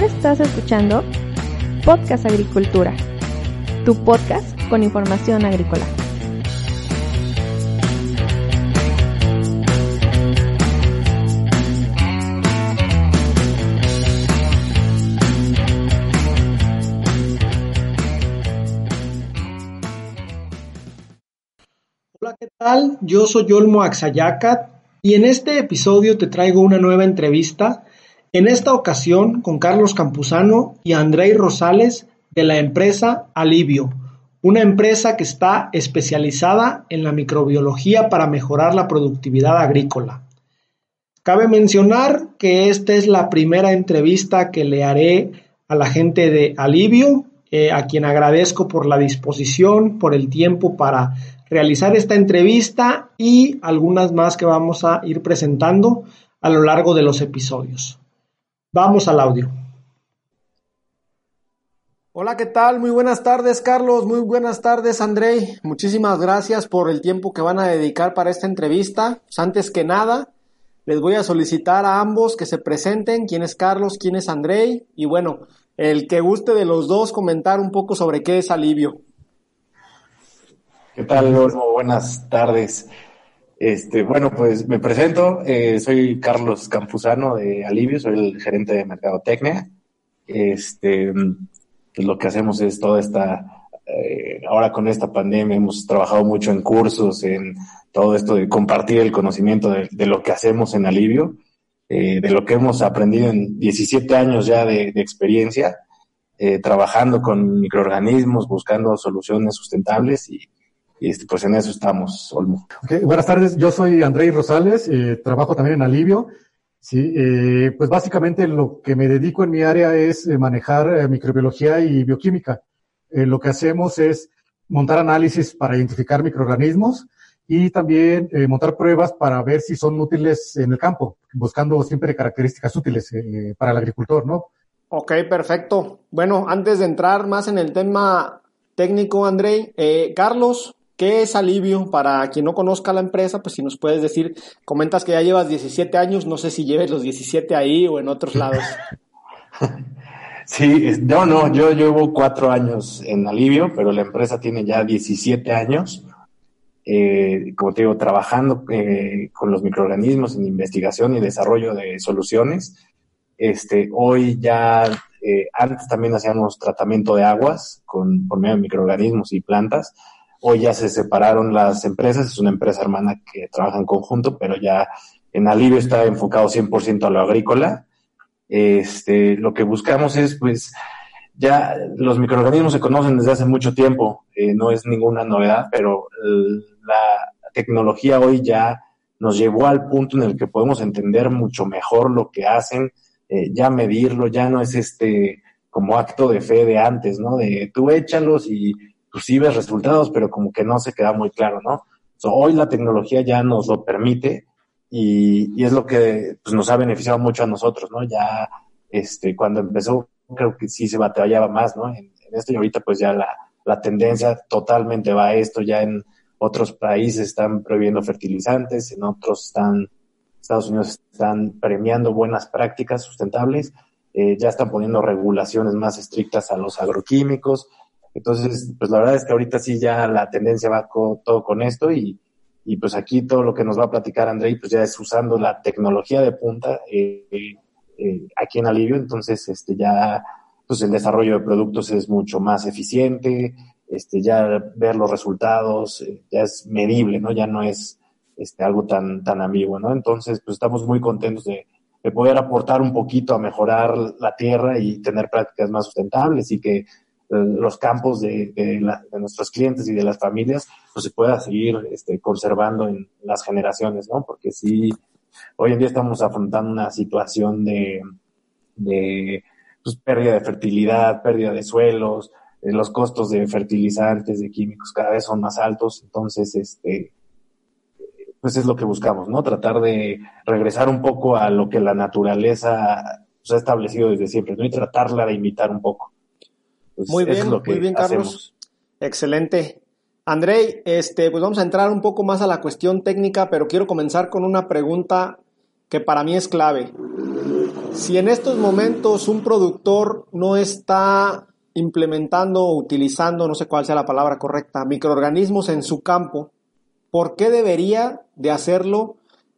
Estás escuchando Podcast Agricultura, tu podcast con información agrícola. Hola, ¿qué tal? Yo soy Olmo Axayacat y en este episodio te traigo una nueva entrevista, en esta ocasión con Carlos Campuzano y Andrei Rosales de la empresa Alivio, una empresa que está especializada en la microbiología para mejorar la productividad agrícola. Cabe mencionar que esta es la primera entrevista que le haré a la gente de Alivio, eh, a quien agradezco por la disposición, por el tiempo para realizar esta entrevista y algunas más que vamos a ir presentando a lo largo de los episodios. Vamos al audio. Hola, ¿qué tal? Muy buenas tardes, Carlos. Muy buenas tardes, Andrei. Muchísimas gracias por el tiempo que van a dedicar para esta entrevista. Pues antes que nada, les voy a solicitar a ambos que se presenten quién es Carlos, quién es Andrei y bueno, el que guste de los dos comentar un poco sobre qué es alivio. ¿Qué tal, Olmo? Buenas tardes. Este, bueno, pues me presento, eh, soy Carlos Campuzano de Alivio, soy el gerente de Mercadotecnia. Este, pues lo que hacemos es toda esta, eh, ahora con esta pandemia hemos trabajado mucho en cursos, en todo esto de compartir el conocimiento de, lo que hacemos en Alivio, eh, de lo que hemos aprendido en 17 años ya de, experiencia, trabajando con microorganismos, buscando soluciones sustentables y este, pues en eso estamos, Olmo. Okay, buenas tardes, yo soy Andrei Rosales, eh, trabajo también en Alivio. Sí, eh, pues básicamente lo que me dedico en mi área es eh, manejar microbiología y bioquímica. lo que hacemos es montar análisis para identificar microorganismos y también montar pruebas para ver si son útiles en el campo, buscando siempre características útiles para el agricultor, ¿no? Ok, perfecto. Bueno, antes de entrar más en el tema técnico, Andrei, Carlos, ¿Qué es Alivio? Para quien no conozca la empresa, pues si nos puedes decir, comentas que ya llevas 17 años, no sé si lleves los 17 ahí o en otros lados. Sí, no, no, yo llevo cuatro años en Alivio, pero la empresa tiene ya 17 años, eh, como te digo, trabajando eh, con los microorganismos en investigación y desarrollo de soluciones. Este, hoy ya, eh, antes también hacíamos tratamiento de aguas con, por medio de microorganismos y plantas, Hoy ya se separaron las empresas, es una empresa hermana que trabaja en conjunto, pero ya en Alivio está enfocado 100% a lo agrícola. Este, lo que buscamos es, pues, ya los microorganismos se conocen desde hace mucho tiempo, eh, no es ninguna novedad, pero la tecnología hoy ya nos llevó al punto en el que podemos entender mucho mejor lo que hacen, eh, ya medirlo, ya no es este como acto de fe de antes, ¿no? De tú échalos y pues sí ves resultados, pero como que no se queda muy claro, ¿no? hoy la tecnología ya nos lo permite y, es lo que pues, nos ha beneficiado mucho a nosotros, ¿no? Ya este, cuando empezó, creo que sí se batallaba más, ¿no? En, esto y ahorita pues ya la, la tendencia totalmente va a esto, ya en otros países están prohibiendo fertilizantes, en otros están, Estados Unidos están premiando buenas prácticas sustentables, eh, ya están poniendo regulaciones más estrictas a los agroquímicos, entonces, pues la verdad es que ahorita sí ya la tendencia va todo con esto y, y pues aquí todo lo que nos va a platicar Andrei, pues ya es usando la tecnología de punta eh, eh, aquí en Alivio, entonces este ya pues el desarrollo de productos es mucho más eficiente, este ya ver los resultados eh, ya es medible, ¿no? Ya no es este algo tan tan ambiguo, ¿no? Entonces, pues estamos muy contentos de, de poder aportar un poquito a mejorar la tierra y tener prácticas más sustentables y que los campos de, de, la, de, nuestros clientes y de las familias, pues se pueda seguir este, conservando en las generaciones, ¿no? Porque sí, hoy en día estamos afrontando una situación de, de pues, pérdida de fertilidad, pérdida de suelos, eh, los costos de fertilizantes, de químicos cada vez son más altos, entonces, este, pues es lo que buscamos, ¿no? Tratar de regresar un poco a lo que la naturaleza pues, ha establecido desde siempre, ¿no? Y tratarla de imitar un poco. Pues muy bien, muy bien, Carlos. Excelente. Andrei, este, pues vamos a entrar un poco más a la cuestión técnica, pero quiero comenzar con una pregunta que para mí es clave. Si en estos momentos un productor no está implementando o utilizando, no sé cuál sea la palabra correcta, microorganismos en su campo, ¿por qué debería de hacerlo?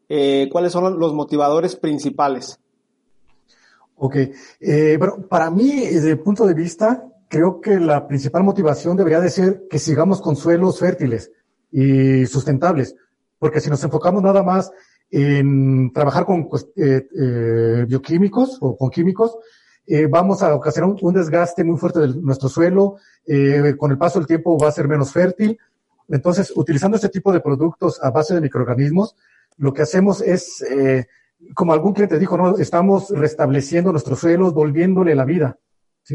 Eh, ¿Cuáles son los motivadores principales? Ok, eh, bueno, para mí, desde el punto de vista, creo que la principal motivación debería de ser que sigamos con suelos fértiles y sustentables, porque si nos enfocamos nada más en trabajar con pues, eh, eh, bioquímicos o con químicos, eh, vamos a ocasionar un, desgaste muy fuerte de nuestro suelo, eh, con el paso del tiempo va a ser menos fértil. Entonces, utilizando este tipo de productos a base de microorganismos, lo que hacemos es, como algún cliente dijo, ¿no? estamos restableciendo nuestros suelos, volviéndole la vida,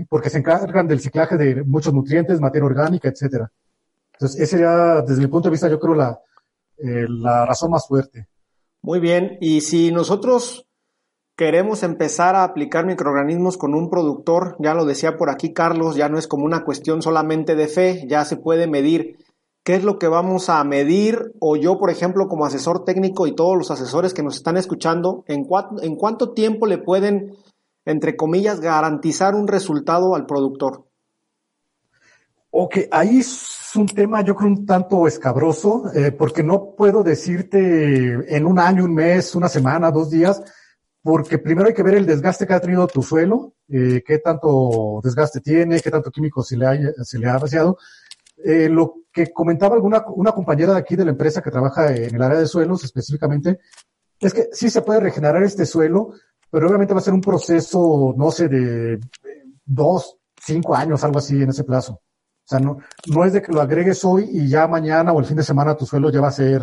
porque se encargan del ciclaje de muchos nutrientes, materia orgánica, etcétera. Entonces, ese sería, desde mi punto de vista, yo creo la, la razón más fuerte. Muy bien, y si nosotros queremos empezar a aplicar microorganismos con un productor, ya lo decía por aquí Carlos, ya no es como una cuestión solamente de fe, ya se puede medir qué es lo que vamos a medir o yo, por ejemplo, como asesor técnico y todos los asesores que nos están escuchando, en cuánto tiempo le pueden, entre comillas, garantizar un resultado al productor. Ok, ahí es un tema yo creo un tanto escabroso, eh, porque no puedo decirte en un año, un mes, una semana, dos días, porque primero hay que ver el desgaste que ha tenido tu suelo, eh, qué tanto desgaste tiene, qué tanto químico se le ha, se le ha vaciado. Eh, lo que comentaba alguna una compañera de aquí de la empresa que trabaja en el área de suelos específicamente, es que sí se puede regenerar este suelo, pero obviamente va a ser un proceso, no sé, de dos, cinco años, algo así en ese plazo. O sea, no, no es de que lo agregues hoy y ya mañana o el fin de semana tu suelo ya va a ser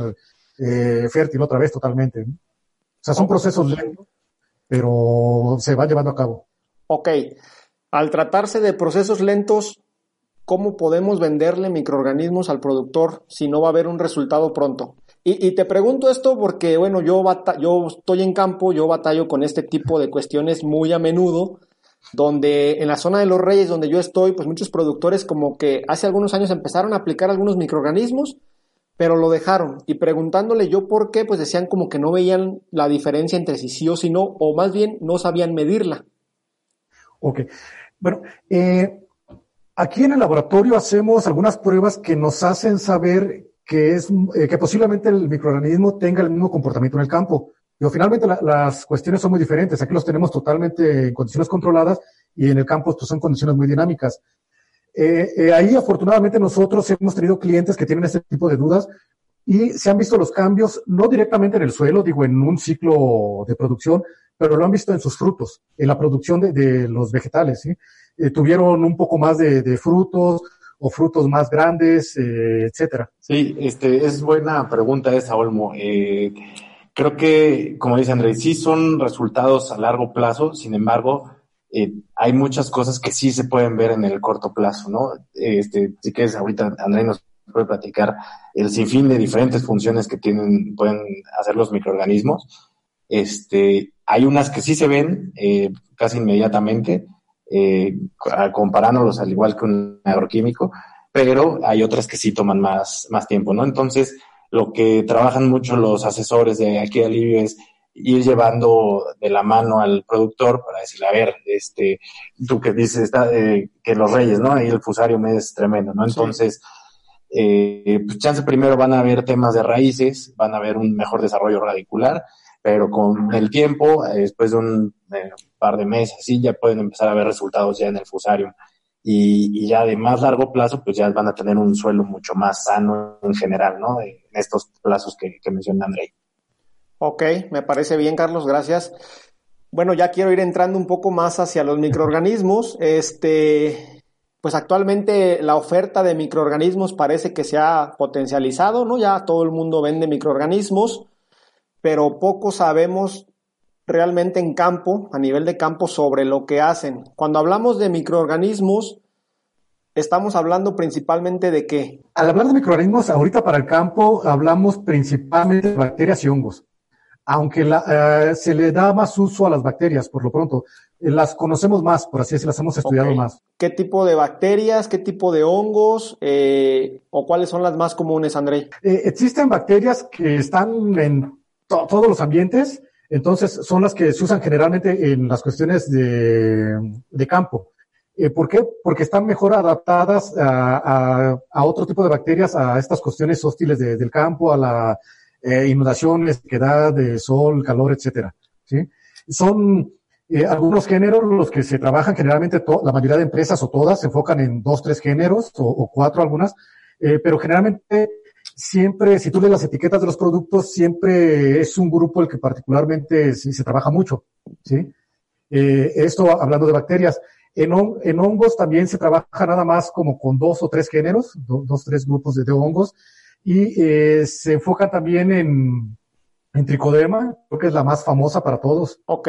eh, fértil otra vez totalmente. O sea, son procesos lentos pero se va llevando a cabo. Ok, al tratarse de procesos lentos, ¿cómo podemos venderle microorganismos al productor si no va a haber un resultado pronto? Y, te pregunto esto porque, bueno, yo, yo estoy en campo, yo batallo con este tipo de cuestiones muy a menudo, donde en la zona de los Reyes, donde yo estoy, pues muchos productores como que hace algunos años empezaron a aplicar algunos microorganismos, pero lo dejaron. Y preguntándole yo por qué, pues decían como que no veían la diferencia entre si sí o si no, o más bien no sabían medirla. Ok. Bueno, eh, aquí en el laboratorio hacemos algunas pruebas que nos hacen saber que es eh, que posiblemente el microorganismo tenga el mismo comportamiento en el campo. Pero finalmente las cuestiones son muy diferentes. Aquí los tenemos totalmente en condiciones controladas y en el campo pues, son condiciones muy dinámicas. Eh, eh, ahí afortunadamente nosotros hemos tenido clientes que tienen este tipo de dudas y se han visto los cambios, no directamente en el suelo, digo, en un ciclo de producción, pero lo han visto en sus frutos, en la producción de, los vegetales. ¿sí? Tuvieron un poco más de, frutos o frutos más grandes, etcétera. Sí, este, es buena pregunta esa, Olmo. creo que, como dice Andrés, sí son resultados a largo plazo, sin embargo, eh, hay muchas cosas que sí se pueden ver en el corto plazo, ¿no? Este, si quieres, ahorita André nos puede platicar el sinfín de diferentes funciones que tienen, pueden hacer los microorganismos. Este, hay unas que sí se ven eh, casi inmediatamente, eh, comparándolos al igual que un agroquímico, pero hay otras que sí toman más, más tiempo, ¿no? Entonces, lo que trabajan mucho los asesores de aquí de Alivio es ir llevando de la mano al productor para decirle, a ver, este, tú que dices está, eh, que los reyes, ¿no? Ahí el fusario me es tremendo, ¿no? Entonces, eh, pues chance primero van a haber temas de raíces, van a haber un mejor desarrollo radicular, pero con el tiempo, eh, después de un par de meses, sí, ya pueden empezar a ver resultados ya en el fusario. Y, ya de más largo plazo, pues ya van a tener un suelo mucho más sano en general, ¿no? En estos plazos que, que menciona André. Ok, me parece bien, Carlos, gracias. Bueno, ya quiero ir entrando un poco más hacia los microorganismos. Este, pues actualmente la oferta de microorganismos parece que se ha potencializado, ¿no? Ya todo el mundo vende microorganismos, pero poco sabemos realmente en campo, a nivel de campo, sobre lo que hacen. Cuando hablamos de microorganismos, estamos hablando principalmente de qué? Al hablar de microorganismos, ahorita para el campo hablamos principalmente de bacterias y hongos aunque eh, se le da más uso a las bacterias por lo pronto, eh, las conocemos más, por así decirlo, las hemos estudiado más. ¿Qué tipo de bacterias, qué tipo de hongos eh, o cuáles son las más comunes, André? existen bacterias que están en todos los ambientes, Entonces, son las que se usan generalmente en las cuestiones de, de campo. Eh, ¿Por qué? Porque están mejor adaptadas a, a, otro tipo de bacterias, a estas cuestiones hostiles del campo, a la eh, inundación, sequedad, de sol, calor, etcétera. ¿sí? Son eh, algunos géneros los que se trabajan generalmente, la mayoría de empresas o todas se enfocan en dos, tres géneros o, o cuatro algunas, eh, pero generalmente siempre, si tú lees las etiquetas de los productos, siempre es un grupo el que particularmente se, trabaja mucho, ¿sí? Eh, esto hablando de bacterias. En, hongos también se trabaja nada más como con dos o tres géneros, do, dos, tres grupos de, de hongos, y eh, se enfocan también en, en tricoderma, creo que es la más famosa para todos. Ok.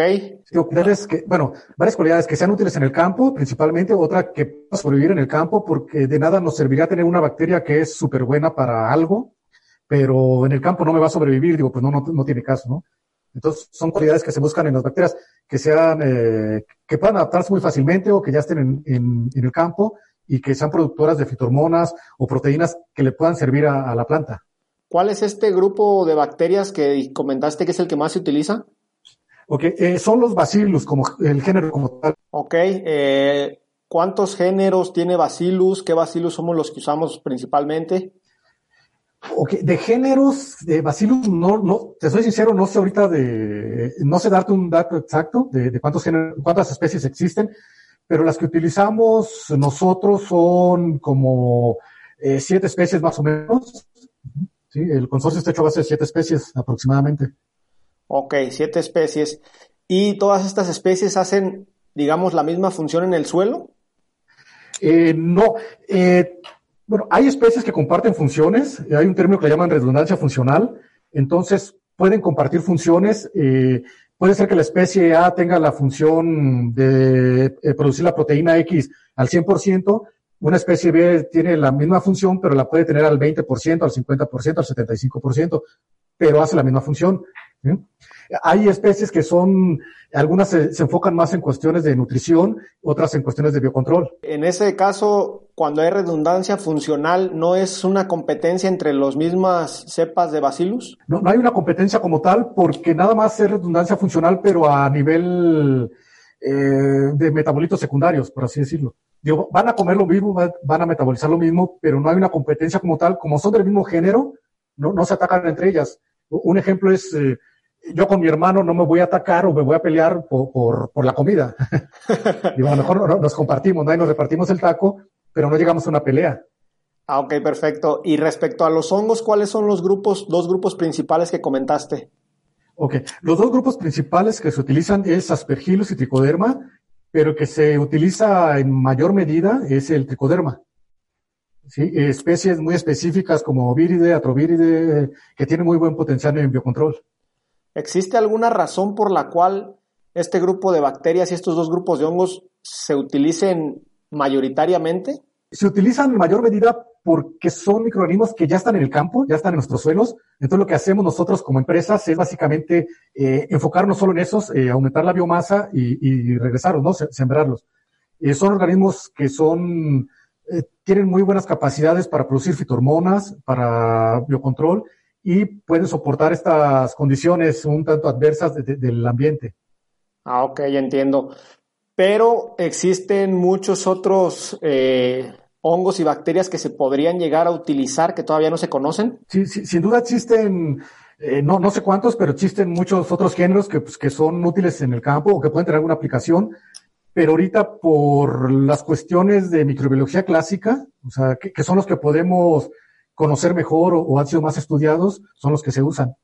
que, bueno, varias cualidades que sean útiles en el campo, principalmente, otra que pueda sobrevivir en el campo, porque de nada nos serviría tener una bacteria que es súper buena para algo, pero en el campo no me va a sobrevivir, digo, pues no, no, no tiene caso, ¿no? Entonces, son cualidades que se buscan en las bacterias, que sean, eh, que puedan adaptarse muy fácilmente o que ya estén en, en, en, el campo y que sean productoras de fitohormonas o proteínas que le puedan servir a, a, la planta. ¿Cuál es este grupo de bacterias que comentaste que es el que más se utiliza? Ok, eh, son los bacillus, como el género como tal. Ok, eh, ¿cuántos géneros tiene bacillus? ¿Qué bacillus somos los que usamos principalmente? Ok, de géneros de Bacillus, no, no, te soy sincero, no sé ahorita de, no sé darte un dato exacto de, de cuántos géneros, cuántas especies existen, pero las que utilizamos nosotros son como eh, siete especies más o menos. Sí, el consorcio está hecho a base de siete especies aproximadamente. Ok, siete especies. ¿Y todas estas especies hacen, digamos, la misma función en el suelo? Eh, no, eh, bueno, hay especies que comparten funciones, hay un término que le llaman redundancia funcional, entonces pueden compartir funciones, eh, puede ser que la especie A tenga la función de eh, producir la proteína X al 100%, una especie B tiene la misma función, pero la puede tener al 20%, al 50%, al 75%, pero hace la misma función. ¿sí? Hay especies que son, algunas se, se, enfocan más en cuestiones de nutrición, otras en cuestiones de biocontrol. En ese caso, cuando hay redundancia funcional, ¿no es una competencia entre las mismas cepas de bacillus? No, no hay una competencia como tal, porque nada más es redundancia funcional, pero a nivel eh, de metabolitos secundarios, por así decirlo. Digo, van a comer lo mismo, van a metabolizar lo mismo, pero no hay una competencia como tal. Como son del mismo género, no, no se atacan entre ellas. Un ejemplo es... Eh, yo con mi hermano no me voy a atacar o me voy a pelear por, por, por la comida. Digo, a lo mejor nos compartimos, ¿no? Y nos repartimos el taco, pero no llegamos a una pelea. Ah, ok, perfecto. Y respecto a los hongos, ¿cuáles son los grupos, dos grupos principales que comentaste? Ok, los dos grupos principales que se utilizan es Aspergillus y Tricoderma, pero que se utiliza en mayor medida es el Tricoderma. ¿Sí? Especies muy específicas como Víride, Atrovíride, que tienen muy buen potencial en biocontrol. ¿Existe alguna razón por la cual este grupo de bacterias y estos dos grupos de hongos se utilicen mayoritariamente? Se utilizan en mayor medida porque son microorganismos que ya están en el campo, ya están en nuestros suelos. Entonces lo que hacemos nosotros como empresas es básicamente eh, enfocarnos solo en esos, eh, aumentar la biomasa y, y regresarlos, ¿no? Sembrarlos. Eh, son organismos que son, tienen muy buenas capacidades para producir fitohormonas, para biocontrol y pueden soportar estas condiciones un tanto adversas de, de, del ambiente. Ah, ok, entiendo. Pero existen muchos otros hongos y bacterias que se podrían llegar a utilizar que todavía no se conocen. Sí, sí sin duda existen, eh, no, no sé cuántos, pero existen muchos otros géneros que, pues, que son útiles en el campo o que pueden tener alguna aplicación. Pero ahorita por las cuestiones de microbiología clásica, o sea, que, que son los que podemos conocer mejor o, o, han sido más estudiados son los que se usan.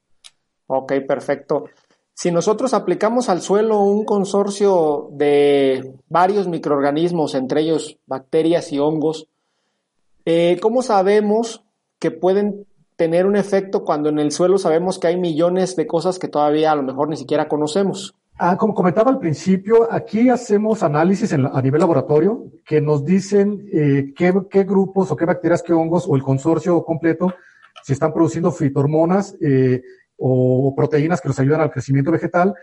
Ok, perfecto. Si nosotros aplicamos al suelo un consorcio de varios microorganismos, entre ellos bacterias y hongos, eh, ¿cómo sabemos que pueden tener un efecto cuando en el suelo sabemos que hay millones de cosas que todavía a lo mejor ni siquiera conocemos? Ah, como comentaba al principio, aquí hacemos análisis a nivel laboratorio que nos dicen eh, qué, grupos o qué bacterias, qué hongos o el consorcio completo si están produciendo fitohormonas eh, o proteínas que nos ayudan al crecimiento vegetal.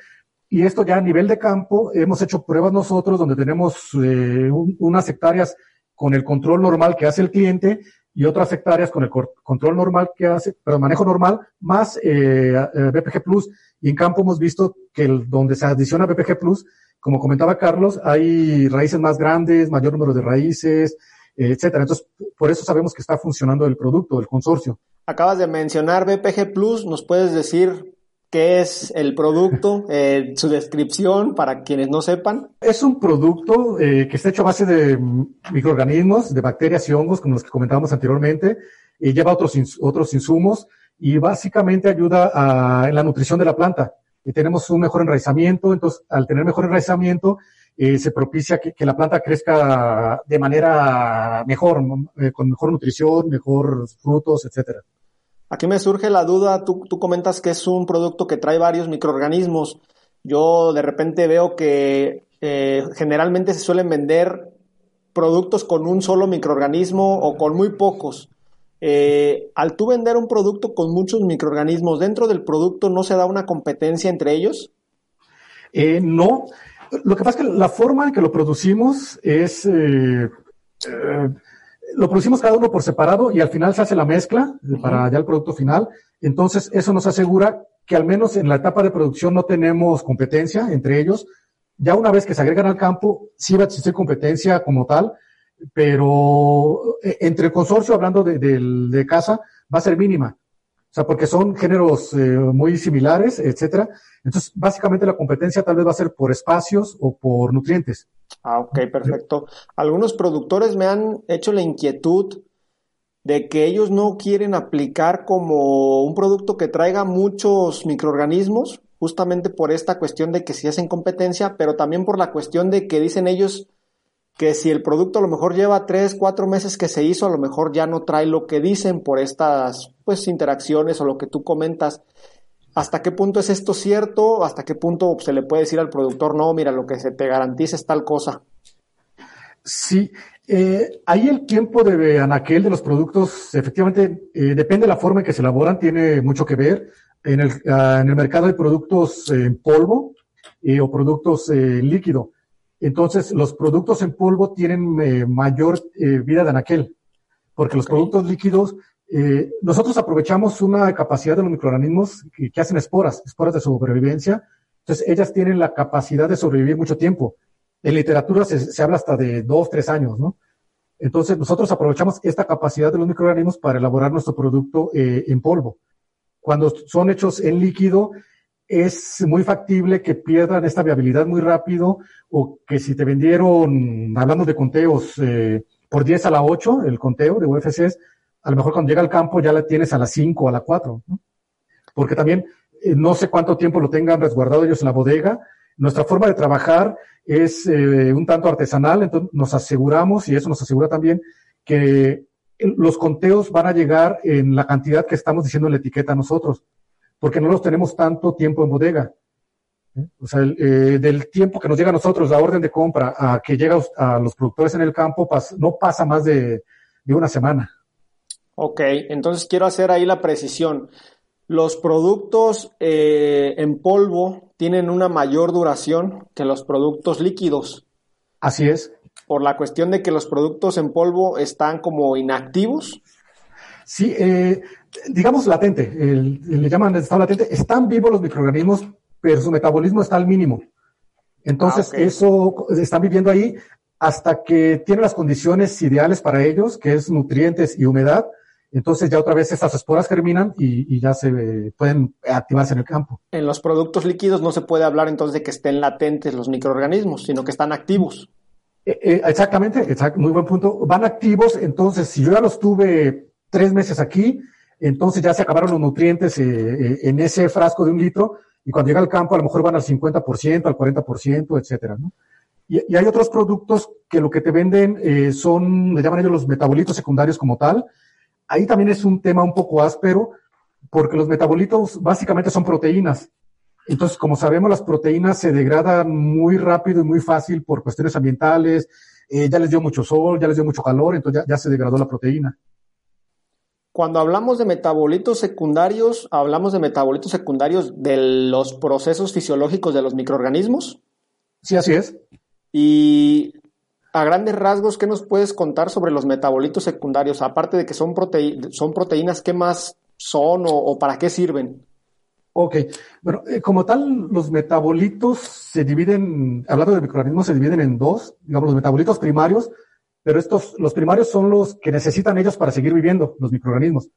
Y esto ya a nivel de campo, hemos hecho pruebas nosotros donde tenemos eh, un, unas hectáreas con el control normal que hace el cliente y otras hectáreas con el control normal que hace, pero manejo normal, más eh, eh BPG Plus. Y en campo hemos visto que donde se adiciona BPG Plus, como comentaba Carlos, hay raíces más grandes, mayor número de raíces, etcétera. Entonces, por eso sabemos que está funcionando el producto, el consorcio. Acabas de mencionar BPG Plus, ¿nos puedes decir qué es el producto, eh, su descripción para quienes no sepan? Es un producto eh, que está hecho a base de microorganismos, de bacterias y hongos, como los que comentábamos anteriormente, y lleva otros, otros insumos y básicamente ayuda a, en la nutrición de la planta. Y tenemos un mejor enraizamiento, entonces al tener mejor enraizamiento, eh, se propicia que, la planta crezca de manera mejor, eh, con mejor nutrición, mejor frutos, etcétera. Aquí me surge la duda, tú, comentas que es un producto que trae varios microorganismos. Yo de repente veo que eh, generalmente se suelen vender productos con un solo microorganismo o con muy pocos. al tú vender un producto con muchos microorganismos, ¿dentro del producto no se da una competencia entre ellos? no, lo que pasa es que la forma en que lo producimos es, eh, eh, lo producimos cada uno por separado y al final se hace la mezcla para ya el producto final. Entonces, eso nos asegura que al menos en la etapa de producción no tenemos competencia entre ellos. Ya una vez que se agregan al campo, sí va a existir competencia como tal, pero eh, entre el consorcio, hablando de, de casa, va a ser mínima. O sea, porque son géneros muy similares, etcétera. Entonces, básicamente la competencia tal vez va a ser por espacios o por nutrientes. Ah, ok, perfecto. Algunos productores me han hecho la inquietud de que ellos no quieren aplicar como un producto que traiga muchos microorganismos, justamente por esta cuestión de que si hacen competencia, pero también por la cuestión de que dicen ellos que si el producto a lo mejor lleva tres, cuatro meses que se hizo, a lo mejor ya no trae lo que dicen por estas pues interacciones o lo que tú comentas. ¿Hasta qué punto es esto cierto? ¿Hasta qué punto se le puede decir al productor, no, mira, lo que se te garantiza es tal cosa? Sí, eh, ahí el tiempo de anaquel de los productos, efectivamente, eh, depende de la forma en que se elaboran, tiene mucho que ver. En el, ah, en el mercado hay productos en polvo eh, o productos en líquido. Entonces, los productos en polvo tienen mayor vida de anaquel, porque los productos líquidos eh, nosotros aprovechamos una capacidad de los microorganismos que, hacen esporas, esporas de sobrevivencia. Entonces, ellas tienen la capacidad de sobrevivir mucho tiempo. En literatura se, habla hasta de dos, tres años, ¿no? Entonces, nosotros aprovechamos esta capacidad de los microorganismos para elaborar nuestro producto eh, en polvo. Cuando son hechos en líquido, es muy factible que pierdan esta viabilidad muy rápido o que si te vendieron, hablando de conteos, eh, por 10 a la 8, el conteo de UFCs, a lo mejor cuando llega al campo ya la tienes a las 5 o a las 4, ¿no? porque también eh, no sé cuánto tiempo lo tengan resguardado ellos en la bodega. Nuestra forma de trabajar es eh, un tanto artesanal, entonces nos aseguramos, y eso nos asegura también, que los conteos van a llegar en la cantidad que estamos diciendo en la etiqueta nosotros, porque no los tenemos tanto tiempo en bodega. ¿eh? O sea, del tiempo que nos llega a nosotros, la orden de compra, a que llega a los productores en el campo, no pasa más de una semana. Ok, entonces quiero hacer ahí la precisión. Los productos eh, en polvo tienen una mayor duración que los productos líquidos. Así es. Por la cuestión de que los productos en polvo están como inactivos. Sí, eh, digamos latente, le llaman estado latente. Están vivos los microorganismos, pero su metabolismo está al mínimo. Entonces, ah, eso están viviendo ahí hasta que tienen las condiciones ideales para ellos, que es nutrientes y humedad, entonces ya otra vez estas esporas germinan y, ya se pueden activarse en el campo. En los productos líquidos no se puede hablar entonces de que estén latentes los microorganismos, sino que están activos. Eh, eh, exactamente, muy buen punto. Van activos, entonces si yo ya los tuve tres meses aquí, entonces ya se acabaron los nutrientes eh, en ese frasco de un litro y cuando llega al campo a lo mejor van al 50%, al 40%, etcétera, ¿no? Y, hay otros productos que lo que te venden son, le llaman ellos los metabolitos secundarios como tal, ahí también es un tema un poco áspero, porque los metabolitos básicamente son proteínas. Entonces, como sabemos, las proteínas se degradan muy rápido y muy fácil por cuestiones ambientales, eh, ya les dio mucho sol, ya les dio mucho calor, entonces ya, se degradó la proteína. Cuando hablamos de metabolitos secundarios, hablamos de metabolitos secundarios de los procesos fisiológicos de los microorganismos. Sí, así es. Y a grandes rasgos, ¿qué nos puedes contar sobre los metabolitos secundarios? Aparte de que son, son proteínas, ¿qué más son o, para qué sirven? Ok, bueno, eh, como tal, los metabolitos se dividen, hablando de microorganismos, se dividen en dos, digamos, los metabolitos primarios, pero estos, los primarios son los que necesitan ellos para seguir viviendo, los microorganismos.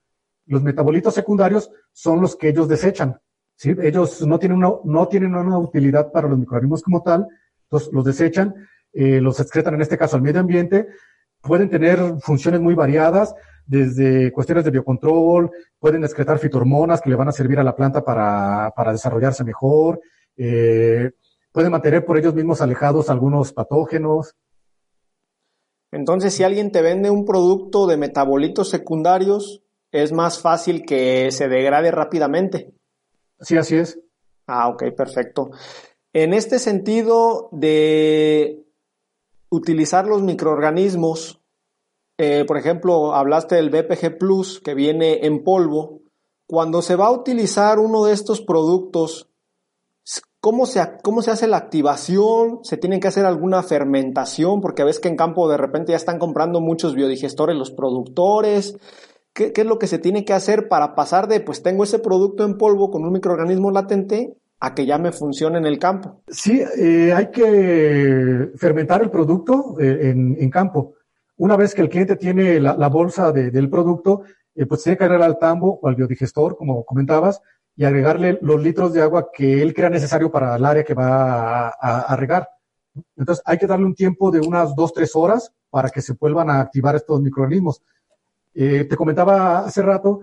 Los metabolitos secundarios son los que ellos desechan. Ellos no tienen una, no tienen una utilidad para los microorganismos como tal, entonces los desechan, eh, los excretan en este caso al medio ambiente, pueden tener funciones muy variadas, desde cuestiones de biocontrol, pueden excretar fitohormonas que le van a servir a la planta para, para desarrollarse mejor, eh, pueden mantener por ellos mismos alejados algunos patógenos. Entonces, si alguien te vende un producto de metabolitos secundarios, es más fácil que se degrade rápidamente. Sí, así es. Ah, ok, perfecto. En este sentido de utilizar los microorganismos eh, por ejemplo, hablaste del BPG Plus que viene en polvo. Cuando se va a utilizar uno de estos productos, ¿cómo se, cómo se hace la activación? ¿Se tiene que hacer alguna fermentación? Porque ves que en campo de repente ya están comprando muchos biodigestores los productores. ¿Qué, es lo que se tiene que hacer para pasar de, pues tengo ese producto en polvo con un microorganismo latente a que ya me funcione en el campo? Sí, eh, hay que fermentar el producto eh, en, en campo. Una vez que el cliente tiene la, bolsa del producto, eh, pues tiene que agregar al tambo o al biodigestor, como comentabas, y agregarle los litros de agua que él crea necesario para el área que va a, regar. Entonces hay que darle un tiempo de unas dos, tres horas para que se vuelvan a activar estos microorganismos. Eh, te comentaba hace rato,